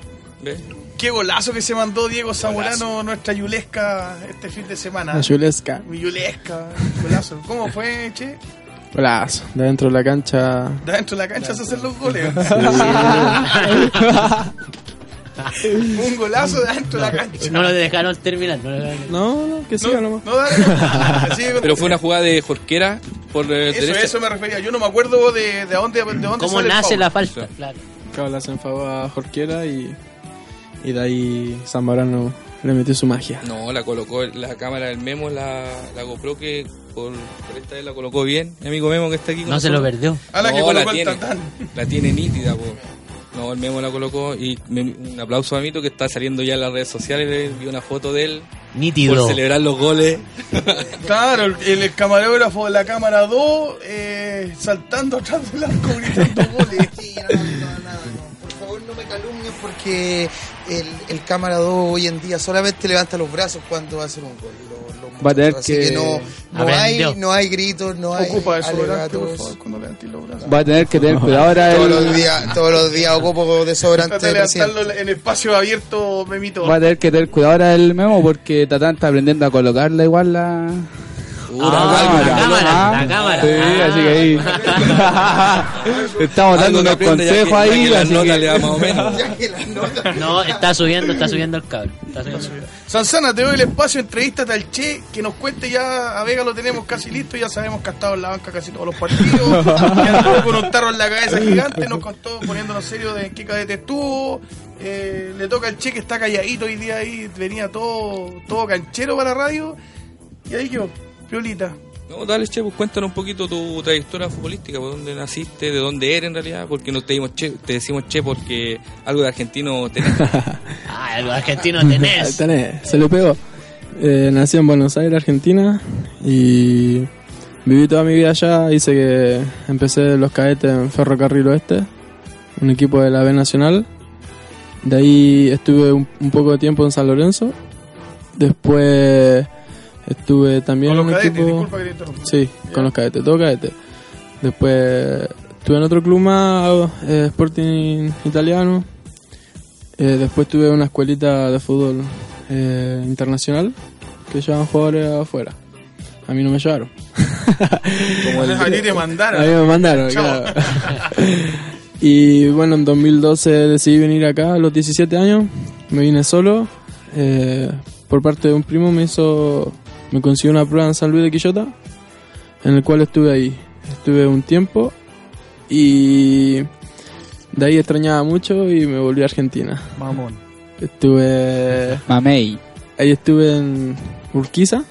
¿Ves? Qué golazo que se mandó Diego Zamorano, nuestra Yulesca, este fin de semana. La chulesca. Mi Yulesca, golazo. ¿Cómo fue, che? Golazo. De dentro de la cancha. De adentro de la cancha se hacen los goles. Un golazo de adentro de la cancha. No lo dejaron terminar. No dejaron- No, no, que siga nomás. Pero fue una jugada de Jorquera por Eso, derecha. eso me refería. Yo no me acuerdo de, de dónde, de dónde ¿Cómo sale el nace la falta? Claro. Claro, la enfadó a Jorquera y, y de ahí Zamorano le metió su magia. No, la colocó la cámara del Memo, la, la GoPro que por, por esta vez la colocó bien. Mi amigo Memo que está aquí con No se lo perdió. A la que colocó la el tiene, tatán. la tiene nítida, po. No, el Memo la colocó y me- un aplauso a Mito que está saliendo ya en las redes sociales. le Vi una foto de él Nítido. por celebrar los goles. Claro, el, el camarógrafo de la cámara 2 eh, saltando atrás del arco gritando goles. me calumnien porque el, el cámara 2 hoy en día solamente levanta los brazos cuando va a hacer un gol. Lo- lo Va a tener. Así que- que no, no, hay, no hay gritos, no hay Ocupa eso delante, por alegatos. favor, cuando levantes los brazos. Va a tener que tener cuidado ahora. Todos los días, todos los días ocupo desodorante de en espacio abierto, Memito. Va a tener que tener cuidado ahora el memo porque Tatán está aprendiendo a colocarla igual la. Ah, la cámara, Ah, la cámara. Sí, así que ahí. Estamos dando unos ya consejos ya ahí. que las así notas que- le da más o menos. Ya No, está subiendo, está subiendo el cable. Está subiendo. Sanzana, te doy el espacio, entrevístate al Che, que nos cuente ya, a Vega lo tenemos casi listo, ya sabemos que ha estado en la banca casi todos los partidos, que anduvo con un tarro en la cabeza gigante, nos contó poniéndonos serio de en qué cadete estuvo, eh, le toca al Che que está calladito hoy día ahí, venía todo, todo canchero para la radio, y ahí quedó, piolita. No, dale, Che, pues cuéntanos un poquito tu trayectoria futbolística, por dónde naciste, de dónde eres en realidad, porque no te, dimos che, te decimos Che porque algo de argentino tenés. Ah, algo argentino Ahí tenés. tenés, se lo pegó. Eh, nací en Buenos Aires, Argentina, y viví toda mi vida allá. Hice que empecé los cadetes en Ferrocarril Oeste, un equipo de la B Nacional. De ahí estuve un, un poco de tiempo en San Lorenzo. Después estuve también Con los en un cadetes, equipo. disculpa que te. Sí, con los cadetes, todo cadete. Después estuve en otro club más, eh, Sporting Italiano. Eh, después tuve una escuelita de fútbol eh, internacional que llevaban jugadores afuera. A mí no me llevaron. Como el, A ti te A mandaron. mí me mandaron, Chao. claro. y bueno, en 2012 decidí venir acá a los 17 años. Me vine solo. eh, por parte de un primo me hizo, me consiguió una prueba en San Luis de Quillota, en el cual estuve ahí. Estuve un tiempo y de ahí extrañaba mucho y me volví a Argentina. Mamón. Estuve Mamey. Ahí estuve en Urquiza,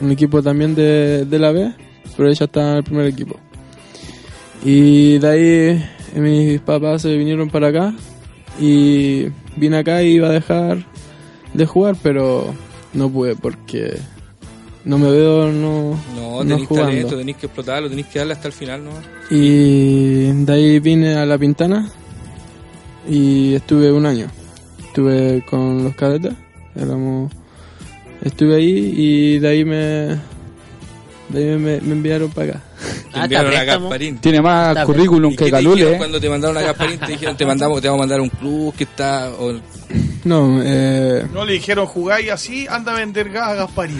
un equipo también de, de la B, pero ella estaba en el primer equipo. Y de ahí eh, mis papás se vinieron para acá y vine acá y iba a dejar de jugar, pero no pude porque no me veo no, No, no tenés jugando. talento, tenés que explotarlo, tenés que darle hasta el final, ¿no? Y de ahí vine a La Pintana y estuve un año. Estuve con los cadetes, éramos, estuve ahí y de ahí me, de ahí me, me enviaron para acá. Te Ah, enviaron a. Gasparín. Tiene más Está currículum ¿Y que Calule. cuando te mandaron a Gasparín? Te dijeron, te mandamos, te vamos a mandar a un club que está... o- No, eh, No le dijeron jugáis así, anda a vender gas a Gasparín.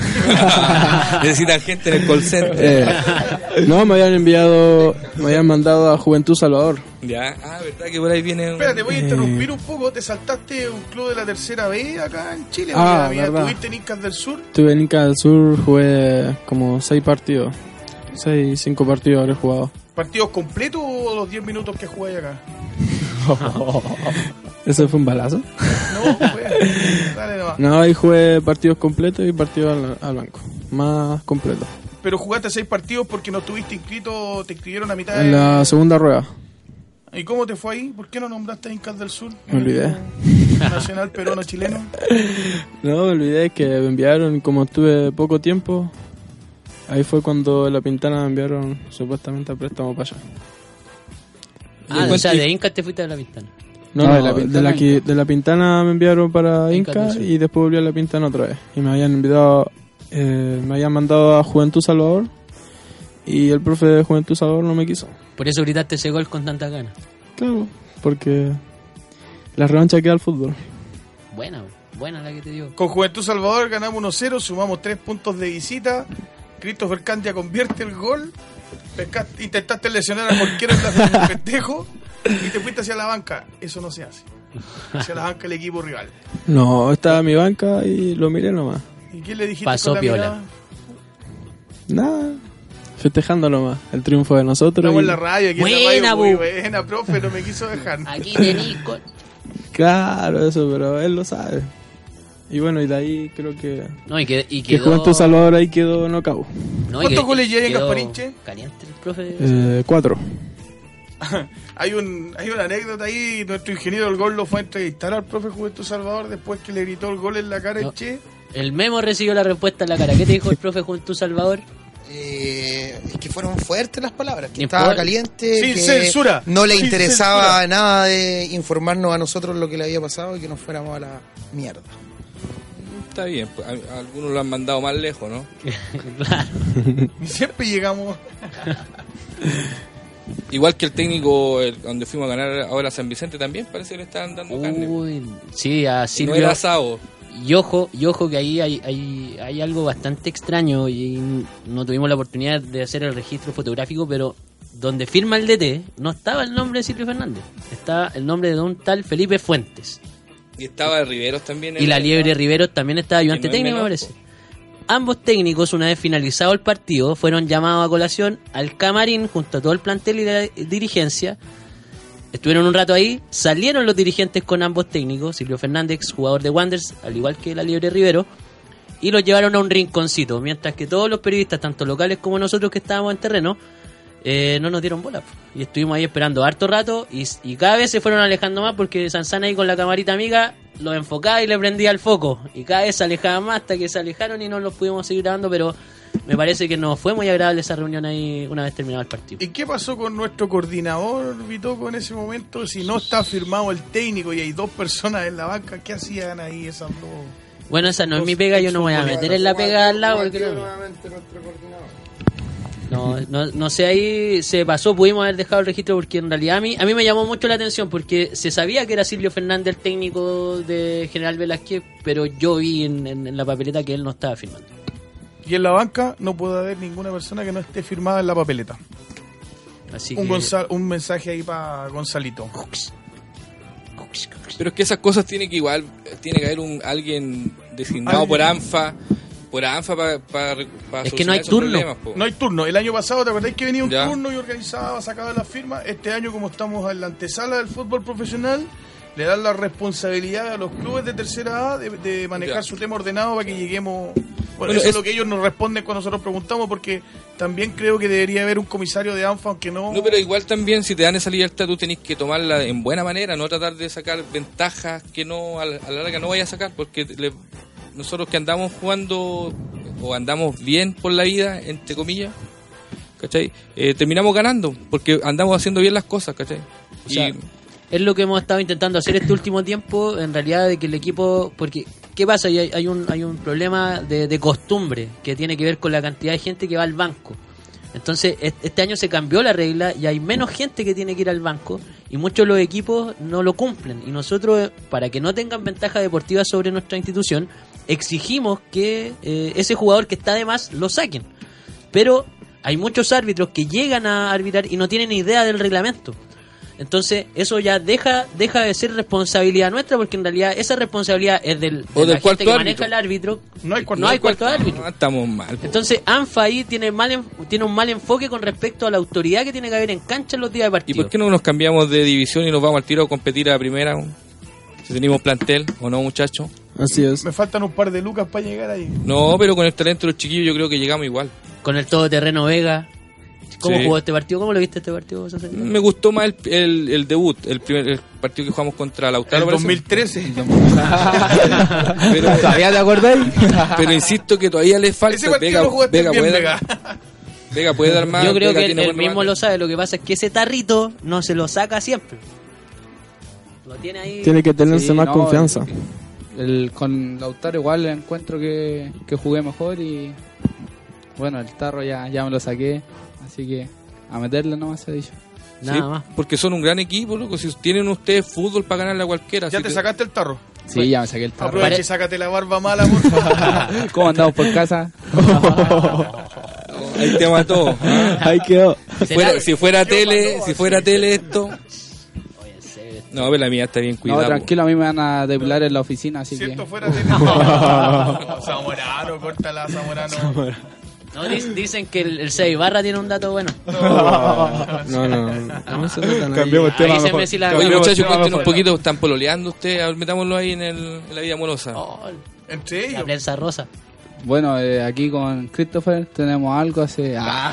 Necesitan gente en el call center. eh, no, me habían enviado, me habían mandado a Juventud Salvador. Ya, ah, verdad que por ahí viene un... Espérate, voy a interrumpir un poco. ¿Te saltaste un club de la tercera B acá en Chile? Ah, Mira, verdad. ¿Tuviste en Incas del Sur? Estuve en Inca del Sur, jugué como seis partidos, seis, cinco partidos habré jugado. ¿Partidos completos o los 10 minutos que jugáis acá? Ese fue un balazo. No, pues, dale nomás. No, ahí jugué partidos completos y partidos al, al banco. Más completos. Pero jugaste seis partidos porque no estuviste inscrito, te inscribieron a mitad de... En la segunda rueda. ¿Y cómo te fue ahí? ¿Por qué no nombraste a Incas del Sur? Me olvidé. Nacional peruano chileno. No, me olvidé que me enviaron, como estuve poco tiempo, ahí fue cuando la pintana me enviaron supuestamente a préstamo para allá. Ah, o sea, de Inca te fuiste a la ventana. No, No, no, de la de, Pintana la, a qui- de la pintana me enviaron para Inca y después volví a la pintana otra vez. Y me habían enviado, eh, me habían mandado a Juventud Salvador y el profe de Juventud Salvador no me quiso. Por eso gritaste ese gol con tanta ganas. Claro, porque la revancha queda al fútbol. Buena, buena la que te dio. Con Juventud Salvador ganamos 1-0, sumamos 3 puntos de visita. Christopher Candia convierte el gol. Pescaste- intentaste lesionar a cualquiera un festejo y te fuiste hacia la banca. Eso no se hace. Hacia la banca del equipo rival. No, estaba en mi banca y lo miré nomás. ¿Y qué le dijiste Pasó con la piola. mirada? Nada, festejando nomás el triunfo de nosotros. Estamos y- en la radio, aquí Buena, en la radio, buena, profe, no me quiso dejar. Aquí tenís con... Claro, eso, pero él lo sabe. Y bueno, y de ahí creo que, No, y, que, y que quedó... Juventud Salvador ahí quedó. No, y ¿Cuántos goles lleva en Gasparinche? Caliente el profe. Eh, cuatro. Hay, un, hay una anécdota ahí, nuestro ingeniero del gol lo fue a entrevistar al profe Juventud Salvador después que le gritó el gol en la cara No. el Che. El Memo recibió la respuesta en la cara. ¿Qué te dijo el profe Juventud Salvador? Eh, es que fueron fuertes las palabras, que estaba caliente, Sin que censura, no le sin interesaba censura. nada de informarnos a nosotros lo que le había pasado y que nos fuéramos a la mierda. Está bien, pues, a- a algunos lo han mandado más lejos, ¿no? claro. Y siempre llegamos. Igual que el técnico el- donde fuimos a ganar ahora a San Vicente también parece que le estaban dando carne. Uy, sí, a no Silvio, era asado. y ojo, y ojo que ahí hay, hay, hay algo bastante extraño y no tuvimos la oportunidad de hacer el registro fotográfico, pero donde firma el DT no estaba el nombre de Silvio Fernández, estaba el nombre de un tal Felipe Fuentes. Y estaba Riveros también. Y la Liebre Riveros también estaba ayudante no técnico, me parece. Ambos técnicos, una vez finalizado el partido, fueron llamados a colación al camarín junto a todo el plantel y la dirigencia. Estuvieron un rato ahí, salieron los dirigentes con ambos técnicos, Silvio Fernández, jugador de Wanderers, al igual que la Liebre Rivero, y los llevaron a un rinconcito, mientras que todos los periodistas, tanto locales como nosotros que estábamos en terreno, eh, no nos dieron bola. Y estuvimos ahí esperando harto rato y, y cada vez se fueron alejando más porque Sansana ahí con la camarita amiga los enfocaba y le prendía el foco. Y cada vez se alejaban más hasta que se alejaron y no los pudimos seguir grabando, pero me parece que no fue muy agradable esa reunión ahí una vez terminado el partido. ¿Y qué pasó con nuestro coordinador, Vitoco, en ese momento? Si no está firmado el técnico y hay dos personas en la banca, ¿qué hacían ahí esas dos? Bueno, esa no es mi pega, yo no voy a meter en la pega al lado porque no, no, no, no sé, ahí se pasó, pudimos haber dejado el registro porque en realidad a mí, a mí me llamó mucho la atención porque se sabía que era Silvio Fernández el técnico de General Velázquez, pero yo vi en, en- en la papeleta que él no estaba firmando. Y en la banca no puede haber ninguna persona que no esté firmada en la papeleta. Así Un, que... Un mensaje ahí para Gonzalito. Pero es que esas cosas tiene que igual, tiene que haber un alguien designado Alguien. por ANFA, por ANFA para Es que no hay turno. No hay turno. El año pasado, ¿te acordáis que venía un Ya. turno y organizaba, sacaba las firmas? Este año, como estamos en la antesala del fútbol profesional, le dan la responsabilidad a los clubes de tercera A de, de manejar Ya. su tema ordenado para que lleguemos. Bueno, Bueno, eso es es- lo que ellos nos responden cuando nosotros preguntamos, porque también creo que debería haber un comisario de ANFA, aunque no. No, pero igual también si te dan esa libertad tú tenés que tomarla en buena manera, no tratar de sacar ventajas que no a la, a la larga no vayas a sacar, porque le- nosotros que andamos jugando o andamos bien por la vida, entre comillas, ¿cachai? Eh, terminamos ganando, porque andamos haciendo bien las cosas, ¿cachai? O sea, y es lo que hemos estado intentando hacer este último tiempo, en realidad de que el equipo, porque ¿qué pasa? Hay, hay un hay un problema de, de costumbre que tiene que ver con la cantidad de gente que va al banco. Entonces, est- este año se cambió la regla y hay menos gente que tiene que ir al banco y muchos de los equipos no lo cumplen. Y nosotros, para que no tengan ventaja deportiva sobre nuestra institución, exigimos que eh, ese jugador que está de más lo saquen. Pero hay muchos árbitros que llegan a arbitrar y no tienen idea del reglamento. Entonces, eso ya deja deja de ser responsabilidad nuestra, porque en realidad esa responsabilidad es del, de O del la gente cuarto que árbitro. maneja el árbitro. No hay cuarto- no hay cuarto árbitro. Ah, estamos mal. po. Entonces, ANFA ahí tiene, mal, en- tiene un mal enfoque con respecto a la autoridad que tiene que haber en cancha en los días de ¿Y partido. por qué no nos cambiamos de división y nos vamos al tiro a competir a primera? Si tenemos plantel o no, muchachos. Así es. Me faltan un par de lucas para llegar ahí. No, pero con el talento de los chiquillos yo creo que llegamos igual. Con el todoterreno Vega. ¿Cómo Sí. jugó este partido? ¿Cómo lo viste este partido? Me gustó más el, el, el debut, el primer el partido que jugamos contra Lautaro. El parece. 2013. Pero, ¿Todavía te acordáis? pero insisto que todavía le falta. Vega, Vega bien, puede Vega. dar, Vega puede dar más. Yo creo Vega que él, mismo lo sabe. Lo que pasa es que ese tarrito no se lo saca siempre. Lo tiene ahí. Tiene que tenerse Sí, más no, confianza. El, con Lautaro igual encuentro que, que jugué mejor y bueno, el tarro ya, ya me lo saqué, así que a meterle nomás se ha dicho. Nada Sí, más. Porque son un gran equipo, loco. Si tienen ustedes fútbol para ganarle a cualquiera. ¿Ya así te que- sacaste el tarro? Sí, ya me saqué el tarro. Aprovecha y sácate la barba mala, por favor. ¿Cómo andamos por casa? Ahí te mató. ¿ah? Ahí quedó. Si fuera tele, si fuera tele esto. No, pero la mía está bien No, cuidada. po. tranquilo, a mí me van a depilar en la oficina, así Si que... esto fuera tele. Zamorano, córtala, Zamorano. No, dic- dicen que el, el 6 barra tiene un dato bueno. No, no, no. no se metan ahí. Cambiemos Ahí se me si la- Oye, muchachos, cuéntenos un mejor. poquito. ¿Están pololeando ustedes? Metámoslo ahí en, el, en la vida amorosa. Oh, Entre la prensa rosa. Bueno, eh, aquí con Christopher tenemos algo hace... Ah,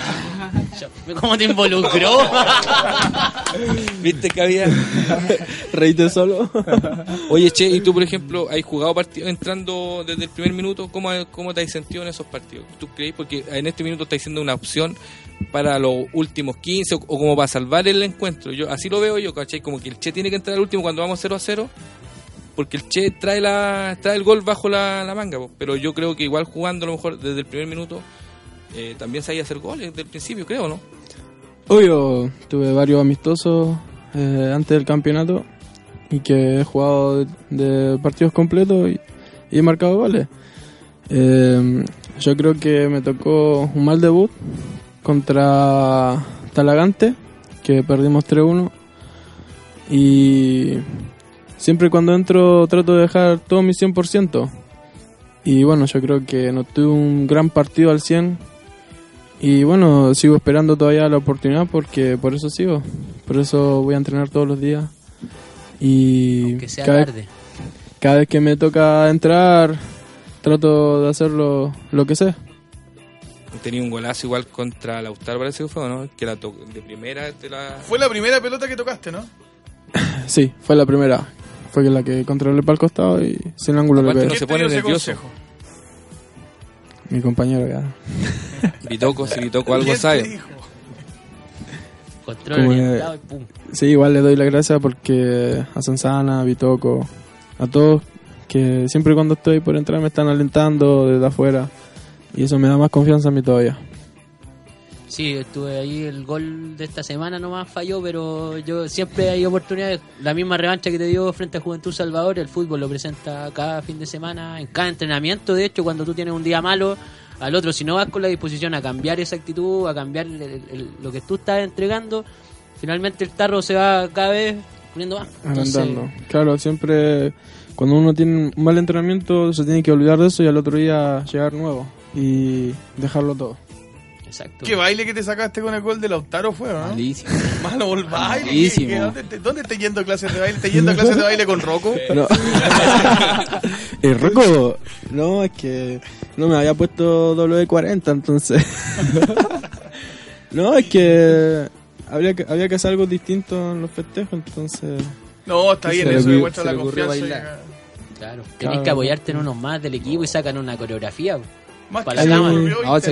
¿Cómo te involucró? ¿Viste que había? Reíte solo. Oye, Che, ¿y tú, por ejemplo, has jugado partidos entrando desde el primer minuto? ¿Cómo, cómo te has sentido en esos partidos? ¿Tú crees? Porque en este minuto está siendo una opción para los últimos 15 o, o como para salvar el encuentro. Yo Así lo veo yo, ¿cachai? Como que el Che tiene que entrar al último cuando vamos 0 a 0. Porque el Che trae la trae el gol bajo la, la manga. Pero yo creo que igual jugando a lo mejor desde el primer minuto eh, también sabía hacer goles desde el principio, creo, ¿no? Obvio, tuve varios amistosos eh, antes del campeonato y que he jugado de, partidos completos y he marcado goles. Eh, yo creo que me tocó un mal debut contra Talagante, que perdimos 3-1. Y siempre cuando entro trato de dejar todo mi 100%. Y bueno, yo creo que no tuve un gran partido al 100. Y bueno, sigo esperando todavía la oportunidad porque por eso sigo. Por eso voy a entrenar todos los días. Y Que sea cada, tarde. cada vez que me toca entrar, trato de hacer lo, que sé. Tenía un golazo igual contra Lautaro, parece que fue, ¿o ¿no? Que la de primera te la... Fue la primera pelota que tocaste, ¿no? Sí, fue la primera. Fue la que controlé para el costado y sin ángulo le pegué. no se ¿Quién te pone nervioso. consejo? Mi compañero ya. Bitoco, si Bitoco algo ¿Quién te sabe. Control orientado y pum. Sí, igual le doy la gracia porque a Sansana, a Bitoco, a todos que siempre cuando estoy por entrar me están alentando desde afuera y eso me da más confianza a mí todavía. Sí, estuve ahí, el gol de esta semana nomás falló, pero yo siempre hay oportunidades. La misma revancha que te dio frente a Juventud Salvador, el fútbol lo presenta cada fin de semana, en cada entrenamiento. De hecho, cuando tú tienes un día malo, al otro, si no vas con la disposición a cambiar esa actitud, a cambiar el- lo que tú estás entregando, finalmente el tarro se va cada vez poniendo más. Entonces. Claro, siempre cuando uno tiene un mal entrenamiento se tiene que olvidar de eso y al otro día llegar nuevo y dejarlo todo. Exacto. ¿Qué baile que te sacaste con el gol de Lautaro fue, ¿no? Malísimo. Malo gol baile. Malísimo. ¿Qué- qué- ¿Dónde, te- ¿Dónde estás yendo a clases de baile? ¿Estás yendo a clases de baile con Rocco? No. El Rocco, no, es que no me había puesto W40, entonces. no, es que habría que había que hacer algo distinto en los festejos, entonces. No, está bien, eso demuestra la confianza. bailar. Claro, tenés Claro. que apoyarte en unos más del equipo y sacan una coreografía. Más Para que se No,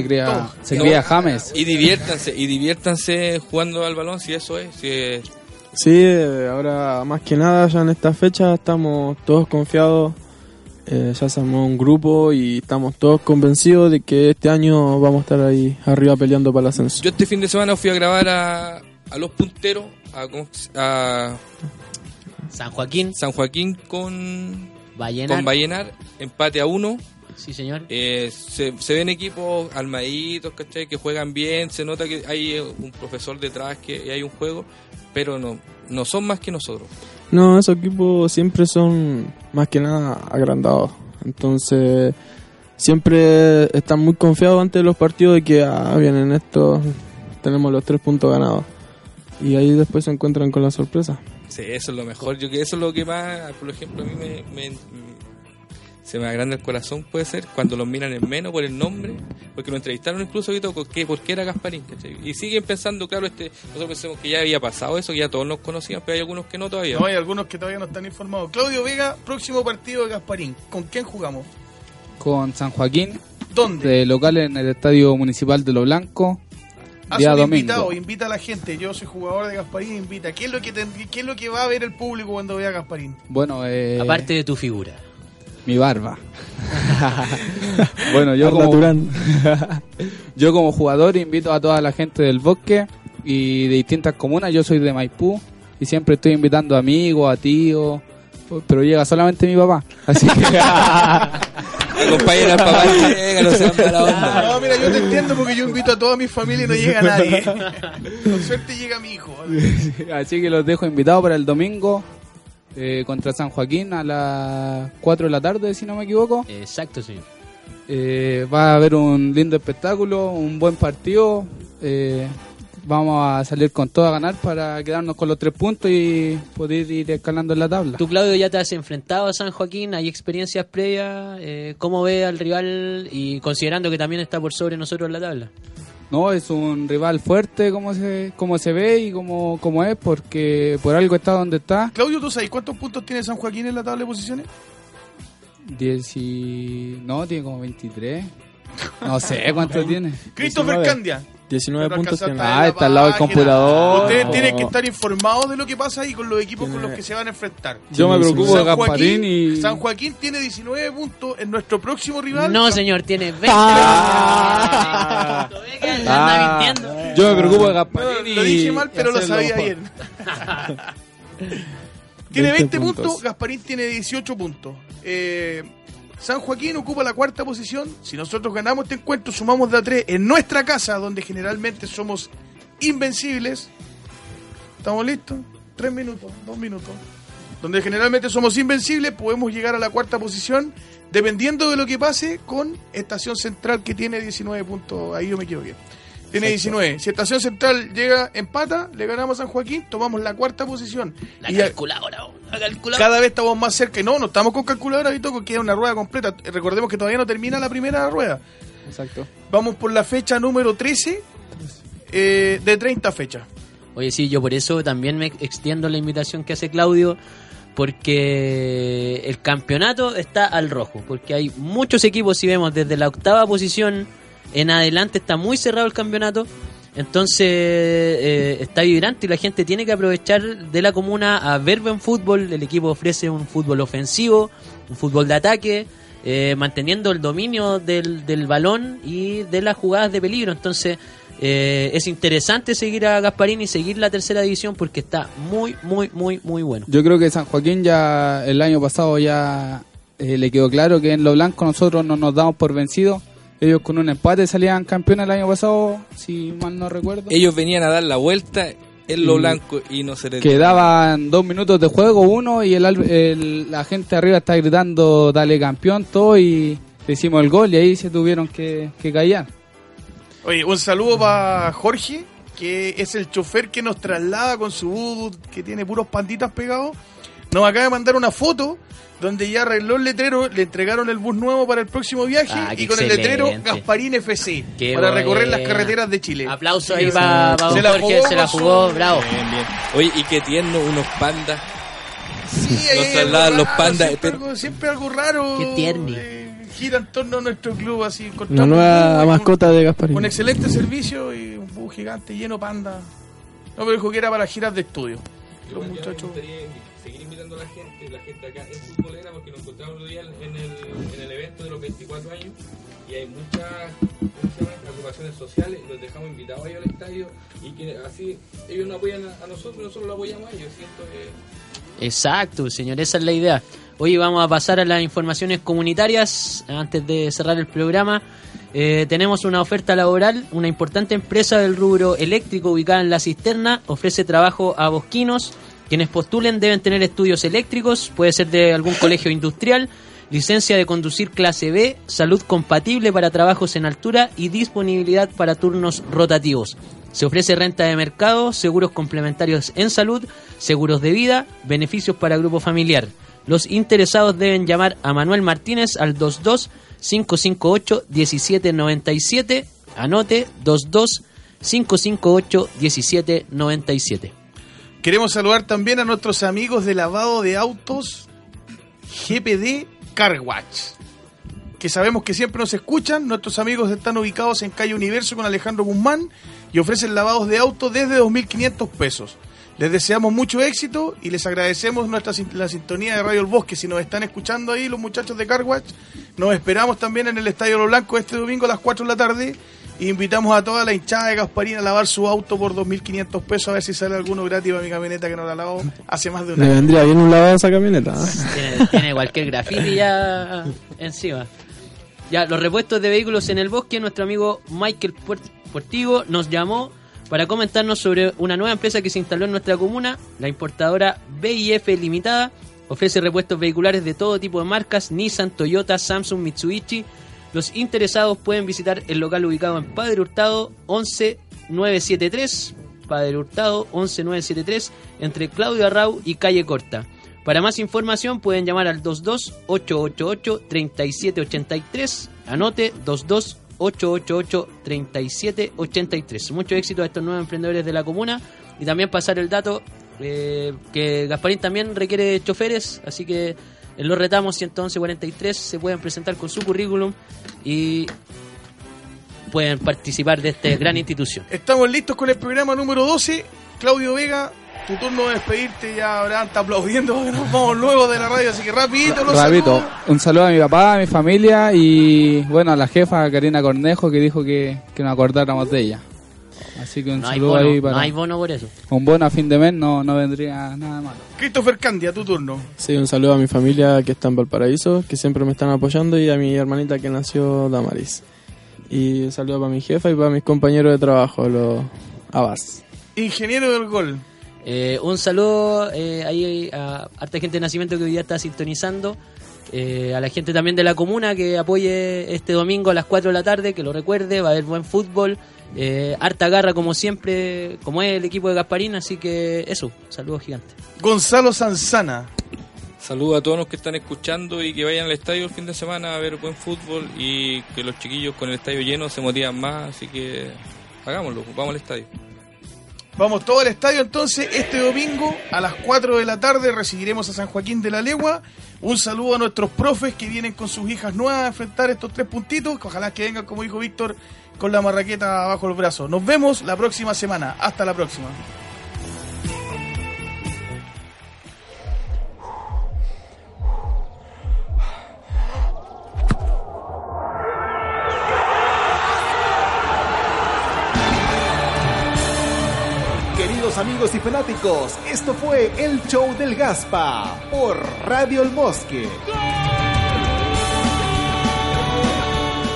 cría, se No. cría James. Y diviértanse, y diviértanse jugando al balón, si eso es. Si es- Sí, eh, ahora más que nada ya en esta fecha estamos todos confiados. eh, ya se armó un grupo y estamos todos convencidos de que este año vamos a estar ahí arriba peleando para el ascenso. Yo este fin de semana fui a grabar a, a Los Punteros, a, ¿cómo se- a San Joaquín, San Joaquín con, Vallenar. con Vallenar, empate a uno. Sí, señor. Eh, se, se ven equipos armaditos, ¿cachai? Que juegan bien, se nota que hay eh, un profesor detrás, que hay un juego, pero no, no son más que nosotros. No, esos equipos siempre son más que nada agrandados. Entonces, siempre están muy confiados antes de los partidos de que, ah, vienen estos, tenemos los tres puntos ganados. Y ahí después se encuentran con la sorpresa. Sí, eso es lo mejor. Yo que eso es lo que más, por ejemplo, a mí me, me- se me agranda el corazón, puede ser, cuando los miran en menos por el nombre, porque lo entrevistaron incluso y todo, que por qué era Gasparín, ¿cachai? Y siguen pensando, claro, este, nosotros pensamos que ya había pasado eso, que ya todos nos conocían, pero hay algunos que no todavía. No, hay algunos que todavía no están informados. Claudio Vega, próximo partido de Gasparín. ¿Con quién jugamos? Con San Joaquín, ¿Dónde? de local en el Estadio Municipal de Lo Blanco. Haz día un domingo. invitado, invita a la gente. Yo soy jugador de Gasparín, invita. ¿Qué es lo que, te- qué es lo que va a ver el público cuando vea a Gasparín? Bueno, eh, Aparte de tu figura. Mi barba. bueno, yo como, yo como jugador invito a toda la gente del bosque y de distintas comunas. Yo soy de Maipú y siempre estoy invitando amigos, a tíos, pero llega solamente mi papá. Así que Acompañen al papá, llega, no sean mala onda. No, mira, yo te entiendo porque yo invito a toda mi familia y no llega nadie. Con suerte llega mi hijo. Así que los dejo invitados para el domingo eh, contra San Joaquín a las 4 de la tarde, si no me equivoco. Exacto, señor. Eh, va a haber un lindo espectáculo, un buen partido. eh, vamos a salir con todo a ganar para quedarnos con los tres puntos y poder ir escalando en la tabla. Tú, Claudio, ya te has enfrentado a San Joaquín, hay experiencias previas. Eh, ¿Cómo ve al rival y considerando que también está por sobre nosotros en la tabla? No, es un rival fuerte como se, como se ve y como, como es, porque por algo está donde está. Claudio, ¿tú sabes cuántos puntos tiene San Joaquín en la tabla de posiciones? Diez y... No, tiene como 23. No sé cuánto tiene. Christopher 19. Candia. 19 Pero puntos tiene. Ah, está al lado del computador. Ustedes Oh. tienen que estar informados de lo que pasa ahí con los equipos con los que se van a enfrentar. Yo me preocupo de San Gasparín Joaquín, y... San Joaquín tiene 19 puntos en nuestro próximo rival. No, señor, tiene 20. Ah. Ah. Yo me preocupo de No, Gasparín y... lo dije mal, pero y lo sabía bien. tiene 20 20 puntos. puntos. Gasparín tiene 18 puntos. Eh, San Joaquín ocupa la cuarta posición. Si nosotros ganamos este encuentro, sumamos de a tres en nuestra casa, donde generalmente somos invencibles. ¿Estamos listos? Tres minutos, dos minutos. Donde generalmente somos invencibles, podemos llegar a la cuarta posición, dependiendo de lo que pase con Estación Central, que tiene 19 puntos. Ahí yo me equivoqué. Tiene 19. Si Estación Central llega empata, le ganamos a San Joaquín, tomamos la cuarta posición. La Y calculadora, la calculadora. cada vez estamos más cerca. Y no, no estamos con calculadora, Vito, porque queda una rueda completa. Recordemos que todavía no termina la primera rueda. Exacto. Vamos por la fecha número 13 eh, de 30 fechas. Oye, sí, yo por eso también me extiendo la invitación que hace Claudio, porque el campeonato está al rojo, porque hay muchos equipos, si vemos desde la octava posición en adelante, está muy cerrado el campeonato, entonces eh, está vibrante y la gente tiene que aprovechar de la comuna a ver buen fútbol, el equipo ofrece un fútbol ofensivo, un fútbol de ataque, eh, manteniendo el dominio del, del balón y de las jugadas de peligro, entonces... Eh, es interesante seguir a Gasparini y seguir la tercera división porque está muy, muy, muy, muy bueno. Yo creo que San Joaquín ya el año pasado ya eh, le quedó claro que en lo blanco nosotros no nos damos por vencidos. Ellos con un empate salían campeones el año pasado, si mal no recuerdo. Ellos venían a dar la vuelta en lo Y blanco y no se les Quedaban dos minutos de juego, uno, y el, la gente arriba está gritando, dale campeón, todo, y le hicimos el gol, y ahí se tuvieron que, que callar. Oye, un saludo para Jorge, que es el chofer que nos traslada con su bus, que tiene puros panditas pegados. Nos acaba de mandar una foto donde ya arregló el letrero, le entregaron el bus nuevo para el próximo viaje Ah, y con el letrero. Gasparín FC Qué para recorrer las carreteras de Chile. Aplauso ahí para Se la jugó se la jugó, su- bravo. Bien, bien. Oye, y qué tierno, unos pandas. Sí, ahí Nos trasladan los pandas, Siempre, pero- algo, siempre algo raro. Qué tierni. eh, gira en torno a nuestro club así. La encontramos un nueva mascota de Gasparín. un excelente servicio y un bus gigante lleno de panda. No, pero dijo que era para giras de estudio. Los muchachos. A la gente, la gente acá es futbolera porque nos encontramos otro día en el, en el evento de los 24 años y hay muchas agrupaciones sociales, los dejamos invitados ahí al estadio y que así ellos nos apoyan a, a nosotros nosotros los apoyamos a ellos. Siento que Exacto, señor, esa es la idea. Hoy vamos a pasar a las informaciones comunitarias antes de cerrar el programa. Eh, tenemos una oferta laboral, una importante empresa del rubro eléctrico ubicada en la cisterna ofrece trabajo a bosquinos. Quienes postulen deben tener estudios eléctricos, puede ser de algún colegio industrial, licencia de conducir clase B, salud compatible para trabajos en altura y disponibilidad para turnos rotativos. Se ofrece renta de mercado, seguros complementarios en salud, seguros de vida, beneficios para grupo familiar. Los interesados deben llamar a Manuel Martínez al 22 558 1797. Anote 22 558 1797. Queremos saludar también a nuestros amigos de lavado de autos GPD Car Watch. Que sabemos que siempre nos escuchan. Nuestros amigos están ubicados en calle Universo con Alejandro Guzmán y ofrecen lavados de autos desde 2.500 pesos. Les deseamos mucho éxito y les agradecemos nuestra la sintonía de Radio El Bosque. Si nos están escuchando ahí los muchachos de Carwatch, nos esperamos también en el Estadio Lo Blanco este domingo a las 4 de la tarde. Invitamos a toda la hinchada de Gasparín a lavar su auto por 2.500 pesos a ver si sale alguno gratis para mi camioneta que no la lavo hace más de un Le año. vendría bien un lavado a esa camioneta. ¿ah? Tiene, tiene cualquier graffiti ya encima. Ya, los repuestos de vehículos en el bosque, nuestro amigo Michael Puert- Portigo nos llamó para comentarnos sobre una nueva empresa que se instaló en nuestra comuna, la importadora BIF Limitada. Ofrece repuestos vehiculares de todo tipo de marcas, Nissan, Toyota, Samsung, Mitsubishi. Los interesados pueden visitar el local ubicado en Padre Hurtado 11973, Padre Hurtado 11973, entre Claudio Arrau y Calle Corta. Para más información pueden llamar al 22-888-3783. Anote 22-888-3783. Mucho éxito a estos nuevos emprendedores de la comuna. Y también pasar el dato eh, que Gasparín también requiere choferes. Así que en los retamos 111-43 se pueden presentar con su currículum y pueden participar de esta gran institución. Estamos listos con el programa número 12. Claudio Vega, tu turno de despedirte. Ya Abraham está aplaudiendo nos vamos luego de la radio, así que rapidito los Rapidito, saludos. un saludo a mi papá, a mi familia y bueno, a la jefa Karina Cornejo que dijo que, que nos acordáramos de ella. Así que un No hay, saludo bono, ahí para... no hay bono por eso. Un bono a fin de mes no, no vendría nada mal. Christopher Candia, tu turno. Sí, un saludo a mi familia que está en Valparaíso, que siempre me están apoyando, y a mi hermanita que nació Damaris. Y un saludo para mi jefa y para mis compañeros de trabajo, los Abbas. Ingeniero del gol. Eh, un saludo eh, ahí a harta gente de nacimiento que hoy día está sintonizando. Eh, a la gente también de la comuna que apoye este domingo a las 4 de la tarde, que lo recuerde, va a haber buen fútbol. Eh, harta garra como siempre, como es el equipo de Gasparín, así que eso, saludos gigantes. Gonzalo Sanzana. Saludos a todos los que están escuchando y que vayan al estadio el fin de semana a ver buen fútbol y que los chiquillos con el estadio lleno se motivan más, así que hagámoslo, vamos al estadio. Vamos todo al estadio entonces. Este domingo a las 4 de la tarde recibiremos a San Joaquín de la Legua. Un saludo a nuestros profes que vienen con sus hijas nuevas a enfrentar estos tres puntitos. Ojalá que vengan, como dijo Víctor, con la marraqueta bajo el brazo. Nos vemos la próxima semana. Hasta la próxima. Queridos amigos y fanáticos, esto fue el show del Gaspa por Radio El Bosque.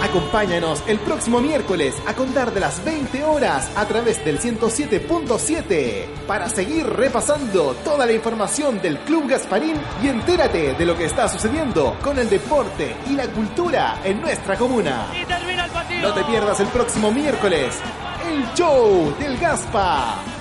Acompáñanos el próximo miércoles a contar de las 20 horas a través del 107.7 para seguir repasando toda la información del Club Gasparín y entérate de lo que está sucediendo con el deporte y la cultura en nuestra comuna. No te pierdas el próximo miércoles el show del Gaspa.